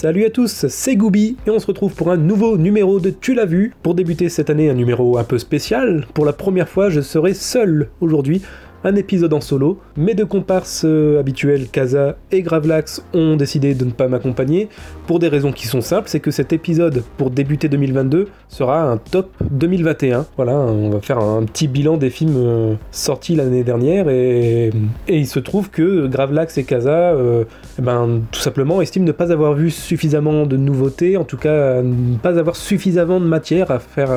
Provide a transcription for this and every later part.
Salut à tous, c'est Gooby et on se retrouve pour un nouveau numéro de Tu l'as vu. Pour débuter cette année, un numéro un peu spécial. Pour la première fois, je serai seul aujourd'hui. Un épisode en solo. Mes deux comparses euh, habituels, Kaza et Gravelax, ont décidé de ne pas m'accompagner pour des raisons qui sont simples. C'est que cet épisode, pour débuter 2022, sera un top 2021. Voilà, on va faire un petit bilan des films euh, sortis l'année dernière et, il se trouve que Gravelax et Kaza euh, eh ben, tout simplement estiment ne pas avoir vu suffisamment de nouveautés, en tout cas ne pas avoir suffisamment de matière à faire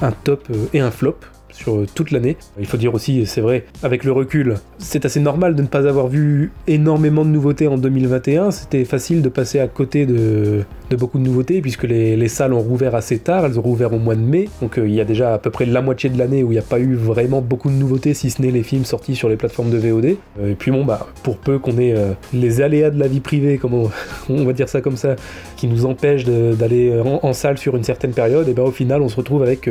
un top et un flop sur euh, toute l'année. Il faut dire aussi, c'est vrai, avec le recul, c'est assez normal de ne pas avoir vu énormément de nouveautés en 2021. C'était facile de passer à côté de, beaucoup de nouveautés puisque les, les salles ont rouvert assez tard, elles ont rouvert au mois de mai. Donc euh, il y a déjà à peu près la moitié de l'année où il n'y a pas eu vraiment beaucoup de nouveautés si ce n'est les films sortis sur les plateformes de VOD. Euh, et puis bon, bah, pour peu qu'on ait les aléas de la vie privée, comme on, va dire ça comme ça, qui nous empêchent d'aller en, salle sur une certaine période, et ben au final on se retrouve avec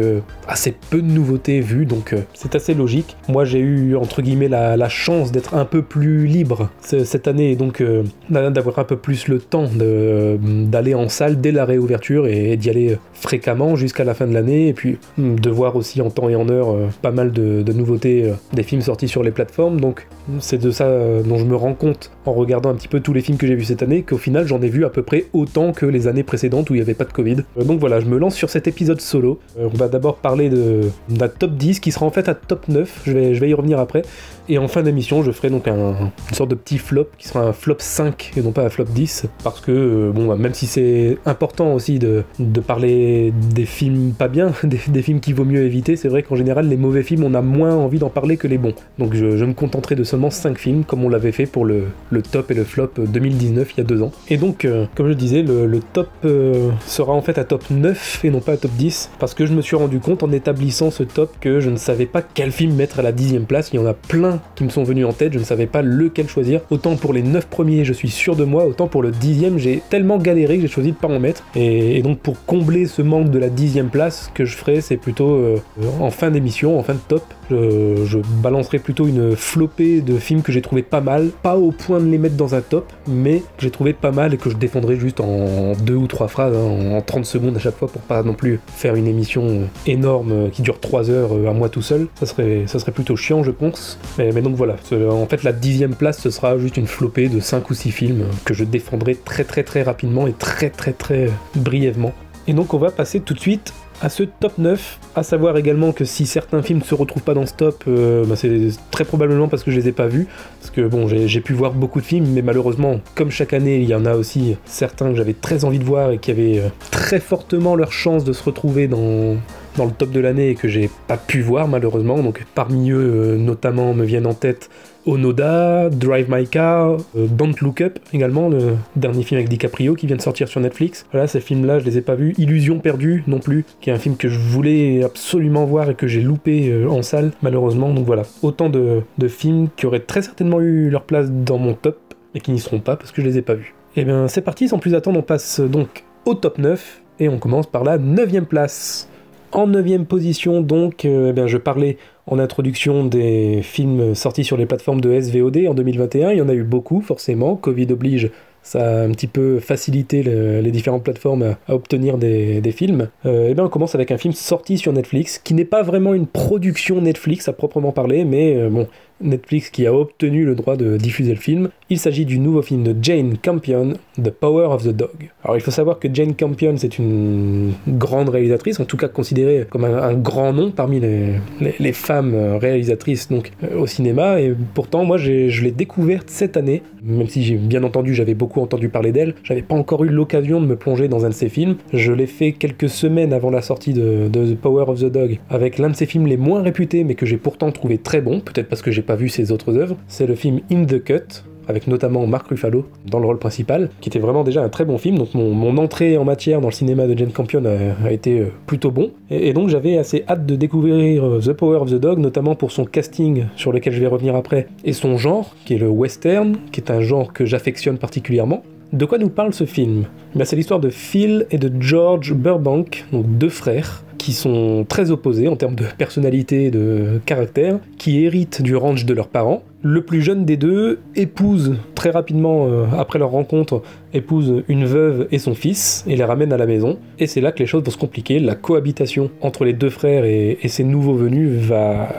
assez peu de nouveautés vues, donc euh, c'est assez logique. Moi j'ai eu entre guillemets la, la chance d'être un peu plus libre ce- cette année, et donc euh, d'avoir un peu plus le temps de- d'aller en salle dès la réouverture et, d'y aller fréquemment jusqu'à la fin de l'année, et puis hum, de voir aussi en temps et en heure euh, pas mal de, de nouveautés euh, des films sortis sur les plateformes, donc c'est de ça euh, dont je me rends compte en regardant un petit peu tous les films que j'ai vus cette année, qu'au final j'en ai vu à peu près autant que les années précédentes où il n'y avait pas de Covid. Euh, donc voilà, je me lance sur cet épisode solo. Euh, on va d'abord parler de, d'un top 10 qui sera en fait un top 9, je vais, je vais y revenir après. Et en fin d'émission, je ferai donc un, une sorte de petit flop qui sera un flop 5 et non pas un flop 10. Parce que, euh, bon, bah, même si c'est important aussi de, de parler des films pas bien, des, films qu'il vaut mieux éviter, c'est vrai qu'en général, les mauvais films, on a moins envie d'en parler que les bons. Donc je, je me contenterai de seulement 5 films, comme on l'avait fait pour le, le top et le flop 2019, il y a deux ans. Et donc, euh, comme je disais, le, le top euh, sera en fait un top 9 et non pas un top 10. Parce que je me suis rendu compte en établissant ce top que je ne savais pas quel film mettre à la dixième place. Il y en a plein qui me sont venus en tête, je ne savais pas lequel choisir. Autant pour les 9 premiers, je suis sûr de moi, autant pour le dixième, j'ai tellement galéré que j'ai choisi de pas en mettre. Et, et donc pour combler ce manque de la dixième place, ce que je ferai, c'est plutôt euh, en fin d'émission, en fin de top, je, je balancerai plutôt une flopée de films que j'ai trouvé pas mal, pas au point de les mettre dans un top, mais que j'ai trouvé pas mal et que je défendrai juste en deux ou trois phrases, hein, en 30 secondes à chaque fois pour pas non plus faire une émission énorme euh, qui dure 3 heures euh, à moi tout seul. Ça serait, ça serait plutôt chiant, je pense. Mais, donc voilà, en fait la dixième place, ce sera juste une flopée de 5 ou 6 films que je défendrai très très très rapidement et très très très brièvement. Et donc on va passer tout de suite à ce top 9, à savoir également que si certains films ne se retrouvent pas dans ce top, euh, bah, c'est très probablement parce que je les ai pas vus, parce que bon, j'ai pu voir beaucoup de films, mais malheureusement, comme chaque année, il y en a aussi certains que j'avais très envie de voir et qui avaient euh, très fortement leur chance de se retrouver dans, dans le top de l'année et que j'ai pas pu voir malheureusement. Donc parmi eux, euh, notamment, me viennent en tête Onoda, Drive My Car, euh, Don't Look Up également, le dernier film avec DiCaprio qui vient de sortir sur Netflix. Voilà, ces films-là, je les ai pas vus. Illusion perdue non plus, qui est un film que je voulais absolument voir et que j'ai loupé euh, en salle malheureusement. Donc voilà, autant de, films qui auraient très certainement eu leur place dans mon top et qui n'y seront pas parce que je les ai pas vus. Et bien c'est parti, sans plus attendre, on passe donc au top 9 et on commence par la 9ème place. En 9ème position, donc, euh, eh bien, je parlais en introduction des films sortis sur les plateformes de SVOD en 2021. Il y en a eu beaucoup, forcément. Covid oblige, ça a un petit peu facilité le- les différentes plateformes à, obtenir des, des films. Euh, eh bien, on commence avec un film sorti sur Netflix, qui n'est pas vraiment une production Netflix à proprement parler, mais euh, bon, Netflix qui a obtenu le droit de diffuser le film. Il s'agit du nouveau film de Jane Campion, The Power of the Dog. Alors il faut savoir que Jane Campion c'est une grande réalisatrice, en tout cas considérée comme un, grand nom parmi les, les- femmes euh, réalisatrices donc euh, au cinéma. Et pourtant moi je l'ai découverte cette année, même si bien entendu j'avais beaucoup entendu parler d'elle, j'avais pas encore eu l'occasion de me plonger dans un de ses films. Je l'ai fait quelques semaines avant la sortie de, de The Power of the Dog avec l'un de ses films les moins réputés mais que j'ai pourtant trouvé très bon, peut-être parce que j'ai pas vu ses autres œuvres. C'est le film In the Cut avec notamment Mark Ruffalo dans le rôle principal, qui était vraiment déjà un très bon film. Donc mon, mon entrée en matière dans le cinéma de Jane Campion a, été euh, plutôt bon. Et, et donc j'avais assez hâte de découvrir euh, The Power of the Dog, notamment pour son casting, sur lequel je vais revenir après, et son genre, qui est le western, qui est un genre que j'affectionne particulièrement. De quoi nous parle ce film? Eh C'est l'histoire de Phil et de George Burbank, donc deux frères, qui sont très opposés en termes de personnalité et de caractère, qui héritent du ranch de leurs parents. Le plus jeune des deux épouse très rapidement euh, après leur rencontre épouse une veuve et son fils et les ramène à la maison. Et c'est là que les choses vont se compliquer. La cohabitation entre les deux frères et, ces nouveaux venus va,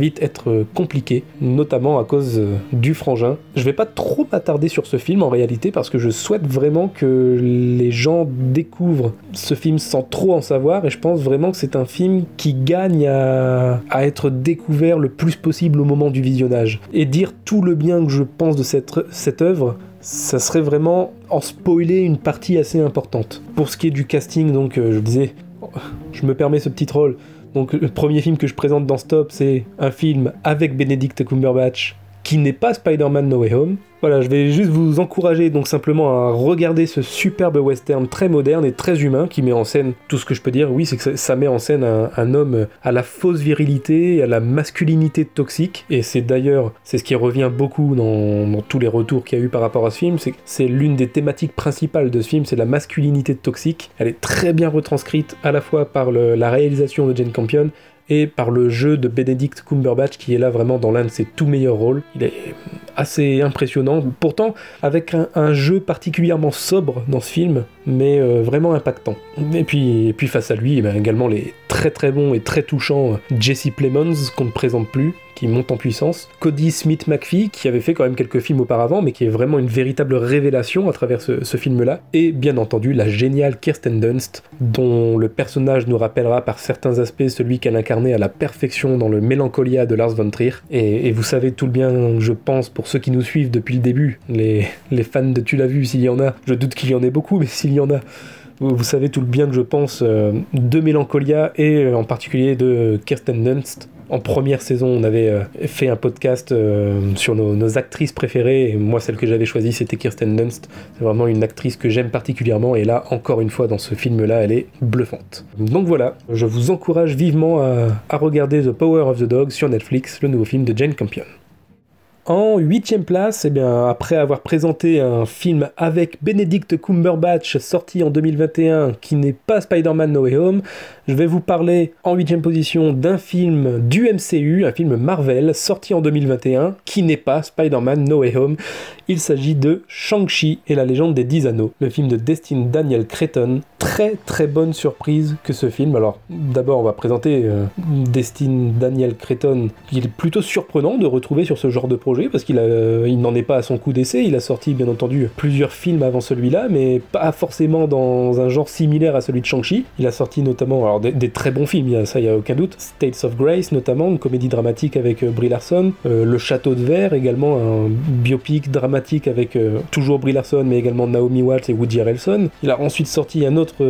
vite être compliquée, notamment à cause euh, du frangin. Je vais pas trop m'attarder sur ce film en réalité parce que je souhaite vraiment que les gens découvrent ce film sans trop en savoir et je pense vraiment que c'est un film qui gagne à, être découvert le plus possible au moment du visionnage. Et dire tout le bien que je pense de cette, cette œuvre, ça serait vraiment en spoiler une partie assez importante. Pour ce qui est du casting, donc euh, je disais, je me permets ce petit troll. Donc le premier film que je présente dans Stop, c'est un film avec Benedict Cumberbatch qui n'est pas Spider-Man No Way Home. Voilà, je vais juste vous encourager donc simplement à regarder ce superbe western très moderne et très humain qui met en scène tout ce que je peux dire. Oui, c'est que ça, met en scène un, homme à la fausse virilité, à la masculinité toxique. Et c'est d'ailleurs, c'est ce qui revient beaucoup dans, tous les retours qu'il y a eu par rapport à ce film. C'est c'est l'une des thématiques principales de ce film, c'est la masculinité toxique. Elle est très bien retranscrite à la fois par la réalisation de Jane Campion et par le jeu de Benedict Cumberbatch qui est là vraiment dans l'un de ses tout meilleurs rôles. Il est assez impressionnant, pourtant avec un, jeu particulièrement sobre dans ce film, mais euh, vraiment impactant. Et puis, et puis face à lui, eh ben, également les très très bons et très touchants Jesse Plemons qu'on ne présente plus, qui monte en puissance, Cody Smith McPhee qui avait fait quand même quelques films auparavant, mais qui est vraiment une véritable révélation à travers ce, film-là, et bien entendu la géniale Kirsten Dunst, dont le personnage nous rappellera par certains aspects celui qu'elle incarnait à la perfection dans le Mélancolia de Lars von Trier, et, et vous savez tout le bien, je pense, pour ceux qui nous suivent depuis le début, les, les fans de Tu l'as vu, s'il y en a, je doute qu'il y en ait beaucoup, mais s'il y en a, vous, savez tout le bien que je pense euh, de Mélancolia et euh, en particulier de Kirsten Dunst. En première saison, on avait euh, fait un podcast sur nos, actrices préférées, et moi, celle que j'avais choisie, c'était Kirsten Dunst. C'est vraiment une actrice que j'aime particulièrement, et là, encore une fois, dans ce film-là, elle est bluffante. Donc voilà, je vous encourage vivement à regarder The Power of the Dog sur Netflix, le nouveau film de Jane Campion. En huitième place, eh bien, après avoir présenté un film avec Benedict Cumberbatch sorti en 2021 qui n'est pas Spider-Man No Way Home, je vais vous parler en huitième position d'un film du MCU, un film Marvel sorti en 2021 qui n'est pas Spider-Man No Way Home. Il s'agit de Shang-Chi et la légende des 10 anneaux, le film de Destin Daniel Cretton. Très très bonne surprise que ce film. Alors d'abord on va présenter euh, Destin Daniel Cretton, qui est plutôt surprenant de retrouver sur ce genre de projet parce qu'il il n'en est pas à son coup d'essai. Il a sorti bien entendu plusieurs films avant celui-là, mais pas forcément dans un genre similaire à celui de Shang-Chi. Il a sorti notamment des, très bons films, ça il n'y a aucun doute. States of Grace notamment, une comédie dramatique avec euh, Brie Larson. Euh, le Château de Verre également, un biopic dramatique avec euh, toujours Brie Larson mais également Naomi Watts et Woody Harrelson. Il a ensuite sorti un autre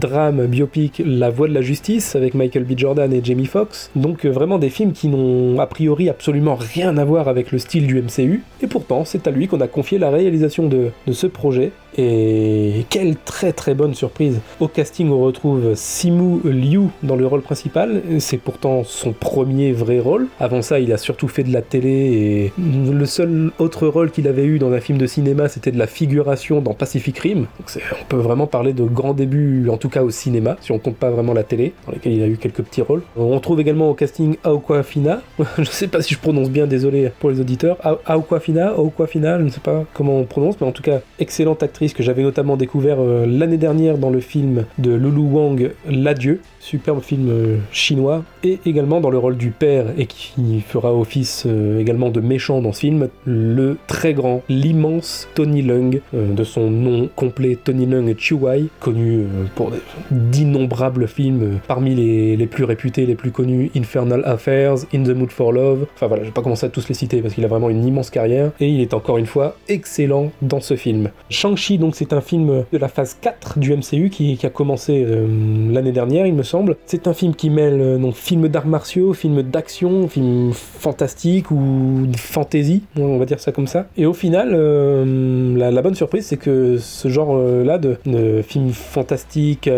drame biopic, La Voix de la Justice avec Michael B. Jordan et Jamie Foxx. Donc vraiment des films qui n'ont a priori absolument rien à voir avec le style du MCU. Et pourtant c'est à lui qu'on a confié la réalisation de, de ce projet. Et quelle très très bonne surprise. Au casting, on retrouve Simu Liu dans le rôle principal. C'est pourtant son premier vrai rôle. Avant ça, il a surtout fait de la télé et le seul autre rôle qu'il avait eu dans un film de cinéma, c'était de la figuration dans Pacific Rim. Donc on peut vraiment parler de grands débuts, en tout cas au cinéma, si on compte pas vraiment la télé, dans lesquels il a eu quelques petits rôles. On trouve également au casting Aokwafina. je sais pas si je prononce bien, désolé pour les auditeurs. Aokwafina, Aokwafina, je ne sais pas comment on prononce, mais en tout cas, excellente actrice que j'avais notamment découvert euh, l'année dernière dans le film de Lulu Wang, L'Adieu, superbe film euh, chinois, et également dans le rôle du père et qui fera office euh, également de méchant dans ce film, le très grand, l'immense Tony Leung, de son nom complet Tony Leung Chiu-Wai, connu pour d'innombrables films, parmi les, les, plus réputés, les plus connus, Infernal Affairs, In the Mood for Love, enfin voilà, je vais pas commencer à tous les citer parce qu'il a vraiment une immense carrière, et il est encore une fois excellent dans ce film. Shang-Chi Donc c'est un film de la phase 4 du MCU qui, a commencé euh, l'année dernière, il me semble. C'est un film qui mêle euh, donc, film d'arts martiaux, film d'action, film fantastique ou fantasy, on va dire ça comme ça. Et au final, euh, la, bonne surprise, c'est que ce genre-là de, film fantastique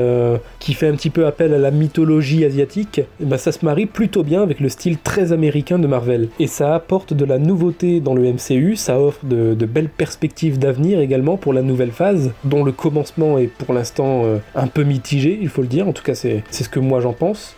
qui fait un petit peu appel à la mythologie asiatique, ben, ça se marie plutôt bien avec le style très américain de Marvel. Et ça apporte de la nouveauté dans le MCU, ça offre de belles perspectives d'avenir également pour la nouvelle phase, dont le commencement est pour l'instant euh, un peu mitigé, il faut le dire, en tout cas c'est ce que moi j'en pense.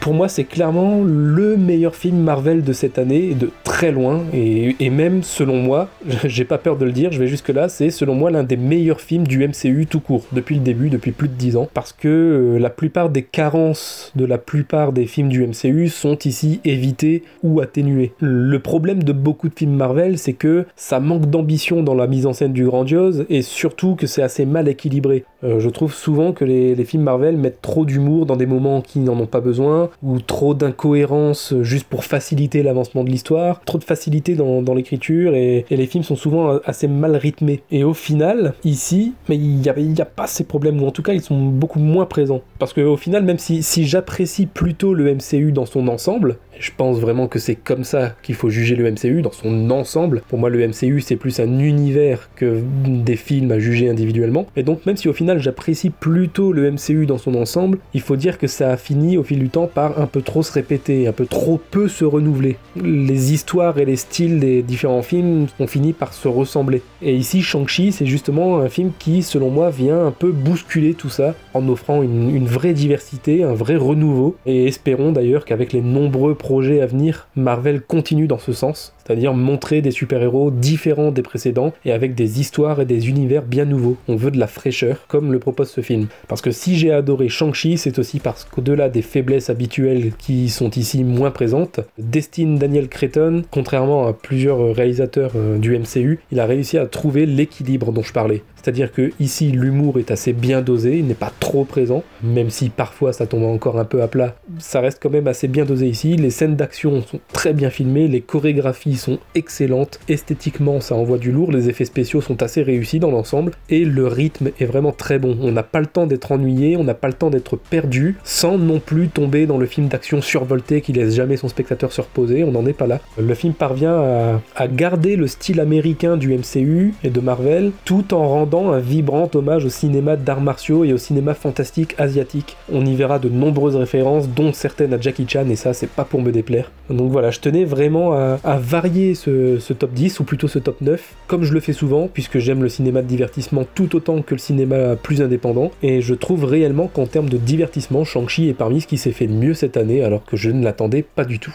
Pour moi c'est clairement le meilleur film Marvel de cette année, de très loin, et, et même selon moi, j'ai pas peur de le dire, je vais jusque là, c'est selon moi l'un des meilleurs films du MCU tout court, depuis le début, depuis plus de 10 ans, parce que euh, la plupart des carences de la plupart des films du MCU sont ici évitées ou atténuées. Le problème de beaucoup de films Marvel, c'est que ça manque d'ambition dans la mise en scène du grandiose et surtout que c'est assez mal équilibré. Euh, je trouve souvent que les, films Marvel mettent trop d'humour dans des moments qui n'en ont pas besoin ou trop d'incohérence juste pour faciliter l'avancement de l'histoire, trop de facilité dans, l'écriture et, les films sont souvent assez mal rythmés. Et au final, ici, il n'y a, pas ces problèmes ou en tout cas ils sont beaucoup moins présents. Parce qu'au final, même si j'apprécie plutôt le MCU dans son ensemble, je pense vraiment que c'est comme ça qu'il faut juger le MCU dans son ensemble. Pour moi, le MCU c'est plus un univers que des films à juger individuellement. Et donc, même si au final j'apprécie plutôt le MCU dans son ensemble, il faut dire que ça a fini au fil du temps par un peu trop se répéter, un peu trop peu se renouveler. Les histoires et les styles des différents films ont fini par se ressembler. Et ici, Shang-Chi, c'est justement un film qui, selon moi, vient un peu bousculer tout ça en offrant une, vraie diversité, un vrai renouveau. Et espérons d'ailleurs qu'avec les nombreux projets à venir, Marvel continue dans ce sens, c'est-à-dire montrer des super-héros différents des précédents et avec des histoires et des univers bien nouveaux. On veut de la fraîcheur, comme le propose ce film. Parce que si j'ai adoré Shang-Chi, c'est aussi parce qu'au-delà des faiblesses habituelles qui sont ici moins présentes, Destin Daniel Cretton, contrairement à plusieurs réalisateurs euh, du MCU, il a réussi à trouver l'équilibre dont je parlais. C'est-à-dire que ici l'humour est assez bien dosé, il n'est pas trop présent, même si parfois ça tombe encore un peu à plat, ça reste quand même assez bien dosé ici. Les scènes d'action sont très bien filmées, les chorégraphies sont excellentes, esthétiquement ça envoie du lourd, les effets spéciaux sont assez réussis dans l'ensemble, et le rythme est vraiment très bon. On n'a pas le temps d'être ennuyé, on n'a pas le temps d'être perdu, sans non plus tomber dans le film d'action survolté qui laisse jamais son spectateur se reposer, on n'en est pas là. Le film parvient à, garder le style américain du MCU et de Marvel, tout en rendant un vibrant hommage au cinéma d'arts martiaux et au cinéma fantastique asiatique. On y verra de nombreuses références, dont certaines à Jackie Chan, et ça, c'est pas pour me déplaire. Donc voilà, je tenais vraiment à, à varier ce, ce, top 10, ou plutôt ce top 9, comme je le fais souvent, puisque j'aime le cinéma de divertissement tout autant que le cinéma plus indépendant, et je trouve réellement qu'en termes de divertissement, Shang-Chi est parmi ce qui s'est fait de mieux cette année, alors que je ne l'attendais pas du tout.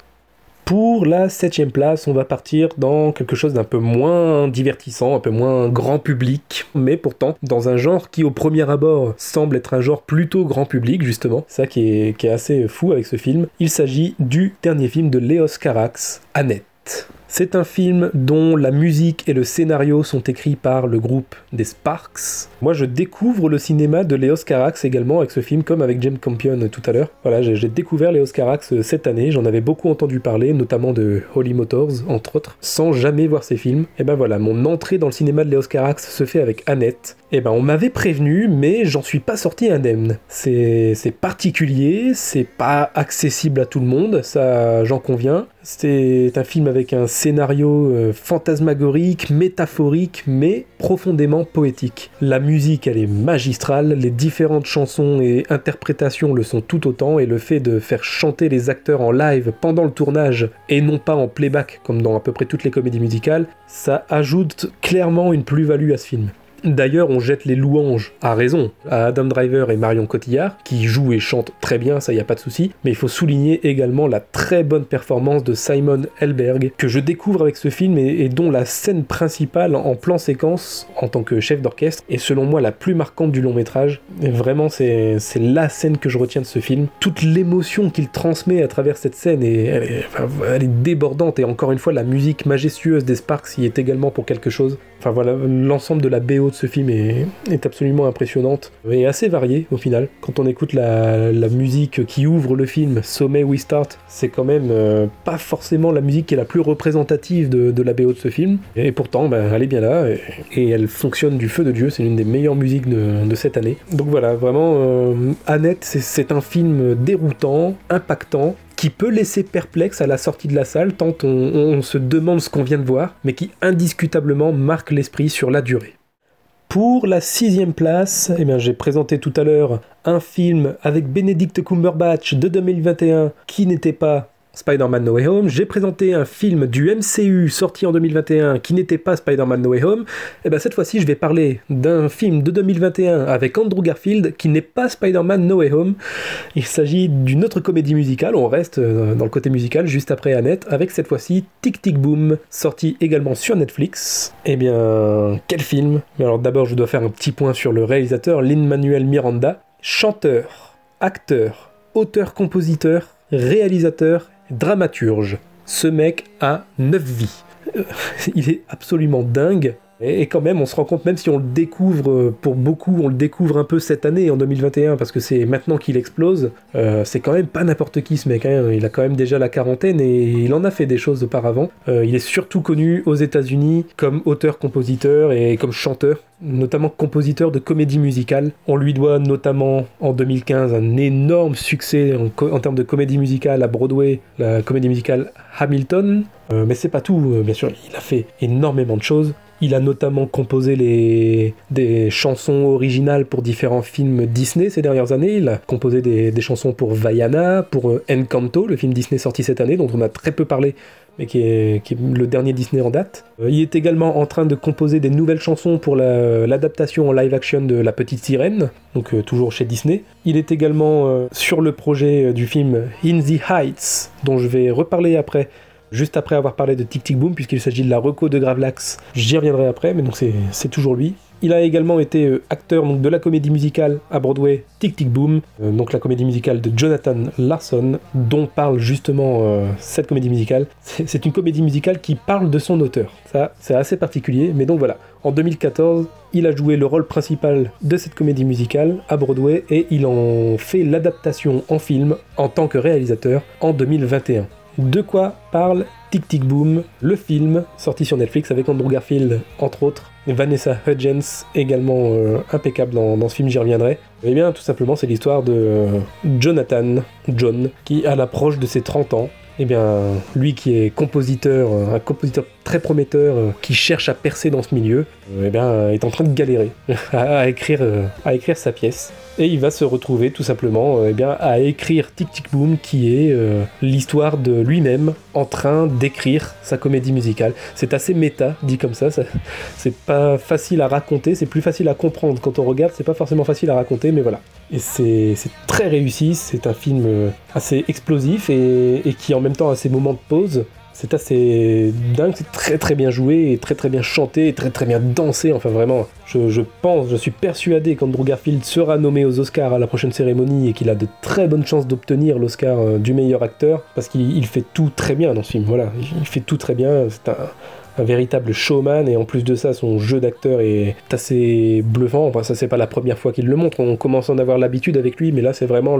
Pour la septième place, on va partir dans quelque chose d'un peu moins divertissant, un peu moins grand public, mais pourtant dans un genre qui au premier abord semble être un genre plutôt grand public justement, ça qui est, qui est assez fou avec ce film. Il s'agit du dernier film de Léos Carax, Annette. C'est un film dont la musique et le scénario sont écrits par le groupe des Sparks. Moi, je découvre le cinéma de Léos Carax également avec ce film, comme avec James Campion tout à l'heure. Voilà, j'ai découvert Léos Carax cette année, j'en avais beaucoup entendu parler, notamment de Holy Motors, entre autres, sans jamais voir ces films. Et ben voilà, mon entrée dans le cinéma de Léos Carax se fait avec Annette. Et ben on m'avait prévenu, mais j'en suis pas sorti indemne. C'est particulier, c'est pas accessible à tout le monde, ça j'en conviens. C'est un film avec un scénario euh, fantasmagorique, métaphorique, mais profondément poétique. La musique, elle est magistrale, les différentes chansons et interprétations le sont tout autant, et le fait de faire chanter les acteurs en live pendant le tournage, et non pas en playback, comme dans à peu près toutes les comédies musicales, ça ajoute clairement une plus-value à ce film. D'ailleurs, on jette les louanges, à raison, à Adam Driver et Marion Cotillard, qui jouent et chantent très bien, ça y a pas de souci, mais il faut souligner également la très bonne performance de Simon Helberg, que je découvre avec ce film et, et dont la scène principale en plan séquence, en tant que chef d'orchestre, est selon moi la plus marquante du long métrage. Et vraiment, c'est la scène que je retiens de ce film. Toute l'émotion qu'il transmet à travers cette scène, est, elle, est, elle est débordante, et encore une fois, la musique majestueuse des Sparks y est également pour quelque chose. Enfin voilà, l'ensemble de la BO de ce film est, absolument impressionnante et assez variée au final. Quand on écoute la, musique qui ouvre le film, Sommet We Start, c'est quand même euh, pas forcément la musique qui est la plus représentative de, la BO de ce film. Et pourtant, ben, elle est bien là et, elle fonctionne du feu de Dieu. C'est l'une des meilleures musiques de, de, cette année. Donc voilà, vraiment, euh, Annette, c'est un film déroutant, impactant, qui peut laisser perplexe à la sortie de la salle tant on, se demande ce qu'on vient de voir, mais qui indiscutablement marque l'esprit sur la durée. Pour la sixième place, eh j'ai présenté tout à l'heure un film avec Benedict Cumberbatch de 2021 qui n'était pas Spider-Man No Way Home, j'ai présenté un film du MCU sorti en 2021 qui n'était pas Spider-Man No Way Home, et bien cette fois-ci je vais parler d'un film de 2021 avec Andrew Garfield qui n'est pas Spider-Man No Way Home. Il s'agit d'une autre comédie musicale, on reste dans le côté musical juste après Annette, avec cette fois-ci Tic Tic Boom, sorti également sur Netflix. Et bien, quel film? Alors d'abord je dois faire un petit point sur le réalisateur Lin-Manuel Miranda, chanteur, acteur, auteur-compositeur, réalisateur dramaturge. Ce mec a 9 vies. Il est absolument dingue. Et quand même, on se rend compte, même si on le découvre, pour beaucoup, on le découvre un peu cette année, en 2021, parce que c'est maintenant qu'il explose, euh, c'est quand même pas n'importe qui ce mec. Hein. Il a quand même déjà la quarantaine et il en a fait des choses auparavant. Euh, il est surtout connu aux États-Unis comme auteur-compositeur et comme chanteur notamment compositeur de comédie musicale. On lui doit notamment en 2015 un énorme succès en, en termes de comédie musicale à Broadway, la comédie musicale Hamilton. Euh, mais c'est pas tout, bien sûr, il a fait énormément de choses. Il a notamment composé des chansons originales pour différents films Disney ces dernières années. Il a composé des, chansons pour Vaiana, pour euh, Encanto, le film Disney sorti cette année, dont on a très peu parlé, mais qui est, le dernier Disney en date. Euh, il est également en train de composer des nouvelles chansons pour l'adaptation la, en live action de La Petite Sirène, donc euh, toujours chez Disney. Il est également sur le projet du film In the Heights, dont je vais reparler après juste après avoir parlé de Tic Tic Boom, puisqu'il s'agit de la reco de Gravelax. J'y reviendrai après, mais donc c'est toujours lui. Il a également été euh, acteur de la comédie musicale à Broadway Tic Tic Boom, euh, donc la comédie musicale de Jonathan Larson, dont parle justement euh, cette comédie musicale. C'est une comédie musicale qui parle de son auteur. Ça, c'est assez particulier, mais donc voilà. En 2014, il a joué le rôle principal de cette comédie musicale à Broadway et il en fait l'adaptation en film en tant que réalisateur en 2021. De quoi parle Tic Tic Boom, le film sorti sur Netflix avec Andrew Garfield entre autres, Vanessa Hudgens également euh, impeccable dans, ce film, j'y reviendrai. Eh bien tout simplement c'est l'histoire de euh, Jonathan, John, qui à l'approche de ses 30 ans, eh bien lui qui est compositeur, un compositeur très prometteur euh, qui cherche à percer dans ce milieu, eh bien est en train de galérer à, écrire, à écrire sa pièce et il va se retrouver tout simplement euh, eh bien, à écrire Tic Tic Boom qui est euh, l'histoire de lui-même en train d'écrire sa comédie musicale. C'est assez méta dit comme ça, c'est pas facile à raconter, c'est plus facile à comprendre quand on regarde, c'est pas forcément facile à raconter mais voilà. Et c'est très réussi, c'est un film euh, assez explosif et, et qui en même temps a ses moments de pause c'est assez dingue, c'est très très bien joué, et très très bien chanté, très très bien dansé, enfin vraiment, je, pense, je suis persuadé qu'Andrew Garfield sera nommé aux Oscars à la prochaine cérémonie et qu'il a de très bonnes chances d'obtenir l'Oscar euh, du meilleur acteur, parce qu'il fait tout très bien dans ce film, voilà, il fait tout très bien, c'est un véritable showman et en plus de ça son jeu d'acteur est assez bluffant. Enfin ça c'est pas la première fois qu'il le montre. On commence à en avoir l'habitude avec lui mais là c'est vraiment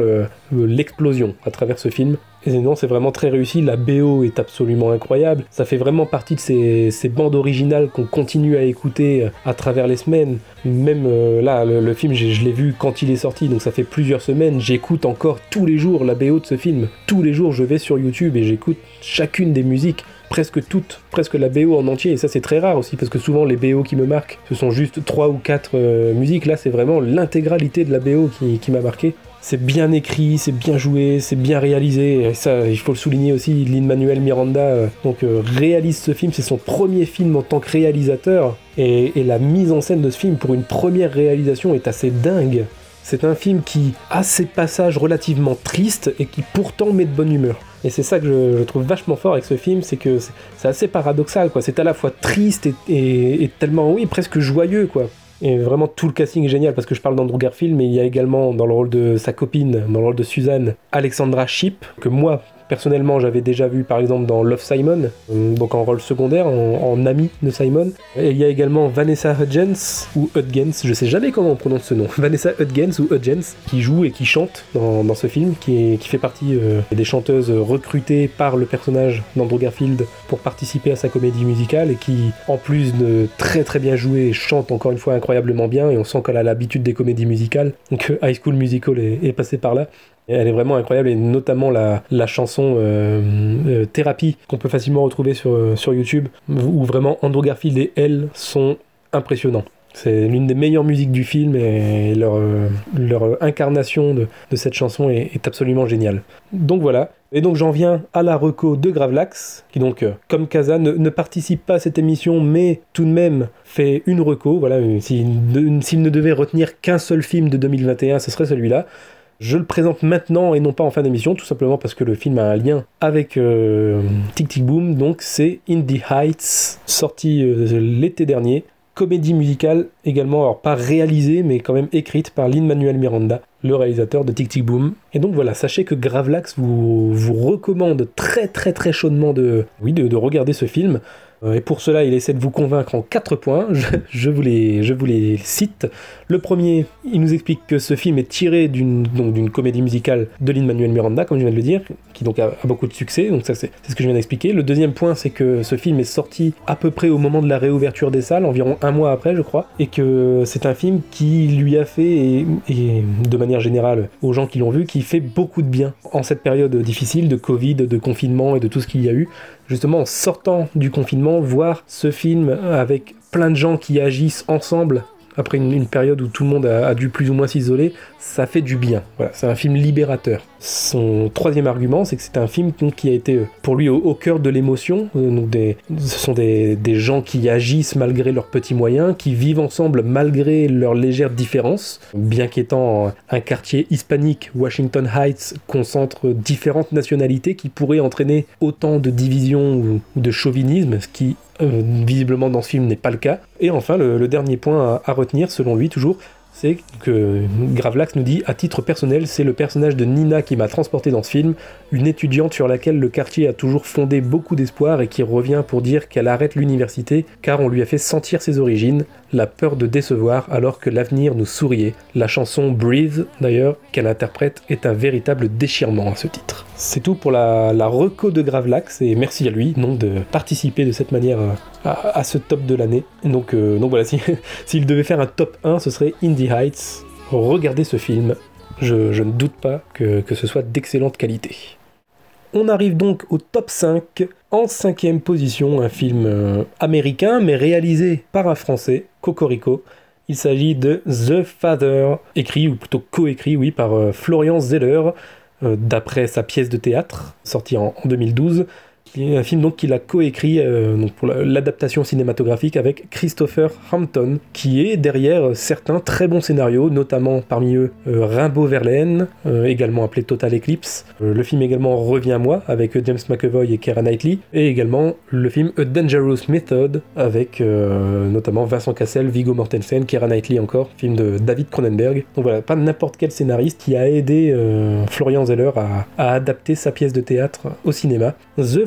l'explosion à travers ce film. Et non c'est vraiment très réussi. La BO est absolument incroyable. Ça fait vraiment partie de ces, bandes originales qu'on continue à écouter à travers les semaines. Même euh, là le, le film je l'ai vu quand il est sorti donc ça fait plusieurs semaines. J'écoute encore tous les jours la BO de ce film. Tous les jours je vais sur YouTube et j'écoute chacune des musiques presque toutes, presque la BO en entier, et ça c'est très rare aussi, parce que souvent les BO qui me marquent, ce sont juste 3 ou 4 euh, musiques, là c'est vraiment l'intégralité de la BO qui, m'a marqué. C'est bien écrit, c'est bien joué, c'est bien réalisé, et ça il faut le souligner aussi, Lin-Manuel Miranda euh, donc, euh, réalise ce film, c'est son premier film en tant que réalisateur, et, et la mise en scène de ce film pour une première réalisation est assez dingue. C'est un film qui a ses passages relativement tristes et qui pourtant met de bonne humeur. Et c'est ça que je, trouve vachement fort avec ce film, c'est que c'est assez paradoxal, quoi. C'est à la fois triste et, tellement, oui, presque joyeux, quoi. Et vraiment tout le casting est génial parce que je parle d'Andrew Garfield, mais il y a également dans le rôle de sa copine, dans le rôle de Suzanne, Alexandra Shipp, que moi personnellement j'avais déjà vu par exemple dans Love Simon, euh, donc en rôle secondaire, en, ami de Simon. Et il y a également Vanessa Hudgens, ou Hudgens, je sais jamais comment on prononce ce nom, Vanessa Hudgens ou Hudgens, qui joue et qui chante dans, dans ce film, qui, qui fait partie euh, des chanteuses recrutées par le personnage d'Andrew Garfield pour participer à sa comédie musicale et qui, en plus de très très bien jouer, chante encore une fois incroyablement bien et on sent qu'elle a l'habitude des comédies musicales. Donc High School Musical est, est passé par là. Elle est vraiment incroyable et notamment la, chanson euh, euh, Thérapie qu'on peut facilement retrouver sur, euh, sur YouTube où vraiment Andrew Garfield et elle sont impressionnants. C'est l'une des meilleures musiques du film et leur, incarnation de, cette chanson est, absolument géniale. Donc voilà. Et donc j'en viens à la reco de Gravelax, qui donc, comme Kaza, ne, participe pas à cette émission, mais tout de même fait une reco. Voilà, s'il ne devait retenir qu'un seul film de 2021, ce serait celui-là. Je le présente maintenant et non pas en fin d'émission, tout simplement parce que le film a un lien avec euh, Tic Tic Boom. Donc c'est In the Heights, sorti euh, l'été dernier. Comédie musicale également, alors pas réalisée, mais quand même écrite par Lin-Manuel Miranda, le réalisateur de Tic Tic Boom. Et donc voilà, sachez que Gravelax vous, vous recommande très très très chaudement de, oui, de, de regarder ce film. Euh, Et pour cela, il essaie de vous convaincre en quatre points. Je, vous, les, cite. Le premier, il nous explique que ce film est tiré d'une comédie musicale de Lin-Manuel Miranda, comme je viens de le dire, qui donc a, beaucoup de succès. Donc ça, c'est ce que je viens d'expliquer. Le deuxième point, c'est que ce film est sorti à peu près au moment de la réouverture des salles, environ un mois après, je crois, et que c'est un film qui lui a fait, et de manière générale aux gens qui l'ont vu, qui fait beaucoup de bien en cette période difficile de Covid, de confinement et de tout ce qu'il y a eu justement en sortant du confinement, voir ce film avec plein de gens qui agissent ensemble après une, période où tout le monde a, dû plus ou moins s'isoler, ça fait du bien. Voilà, c'est un film libérateur. Son troisième argument, c'est que c'est un film qui a été euh, pour lui au, cœur de l'émotion. Euh, des, ce sont des, des gens qui agissent malgré leurs petits moyens, qui vivent ensemble malgré leurs légères différences. Bien qu'étant un quartier hispanique, Washington Heights concentre différentes nationalités qui pourraient entraîner autant de division ou, ou de chauvinisme, ce qui euh, visiblement dans ce film n'est pas le cas. Et enfin, le, dernier point à, à retenir, selon lui toujours, c'est que Gravelax nous dit à titre personnel, c'est le personnage de Nina qui m'a transporté dans ce film, une étudiante sur laquelle le quartier a toujours fondé beaucoup d'espoir et qui revient pour dire qu'elle arrête l'université car on lui a fait sentir ses origines, la peur de décevoir alors que l'avenir nous souriait. La chanson Breathe, d'ailleurs, qu'elle interprète, est un véritable déchirement à ce titre. C'est tout pour la, la reco de Gravelax et merci à lui donc de participer de cette manière à, ce top de l'année. Donc, euh, donc voilà, si- s'il devait faire un top 1, ce serait Indie Heights. Regardez ce film, je, je ne doute pas que, que ce soit d'excellente qualité. On arrive donc au top 5. En cinquième position, un film euh, américain, mais réalisé par un Français, Cocorico. Il s'agit de The Father, écrit, ou plutôt coécrit, oui, par euh, Florian Zeller, euh, d'après sa pièce de théâtre, sortie en, en 2012. Y a un film donc qu'il a coécrit euh, pour la- l'adaptation cinématographique avec Christopher Hampton, qui est derrière euh, certains très bons scénarios, notamment parmi eux euh, Rimbaud Verlaine, euh, également appelé Total Eclipse. Le film également Revient à moi avec James McAvoy et Keira Knightley, et également le film A Dangerous Method avec notamment Vincent Cassel, Viggo Mortensen, Keira Knightley encore, film de David Cronenberg. Donc voilà, pas n'importe quel scénariste qui a aidé Florian Zeller à, à adapter sa pièce de théâtre au cinéma. The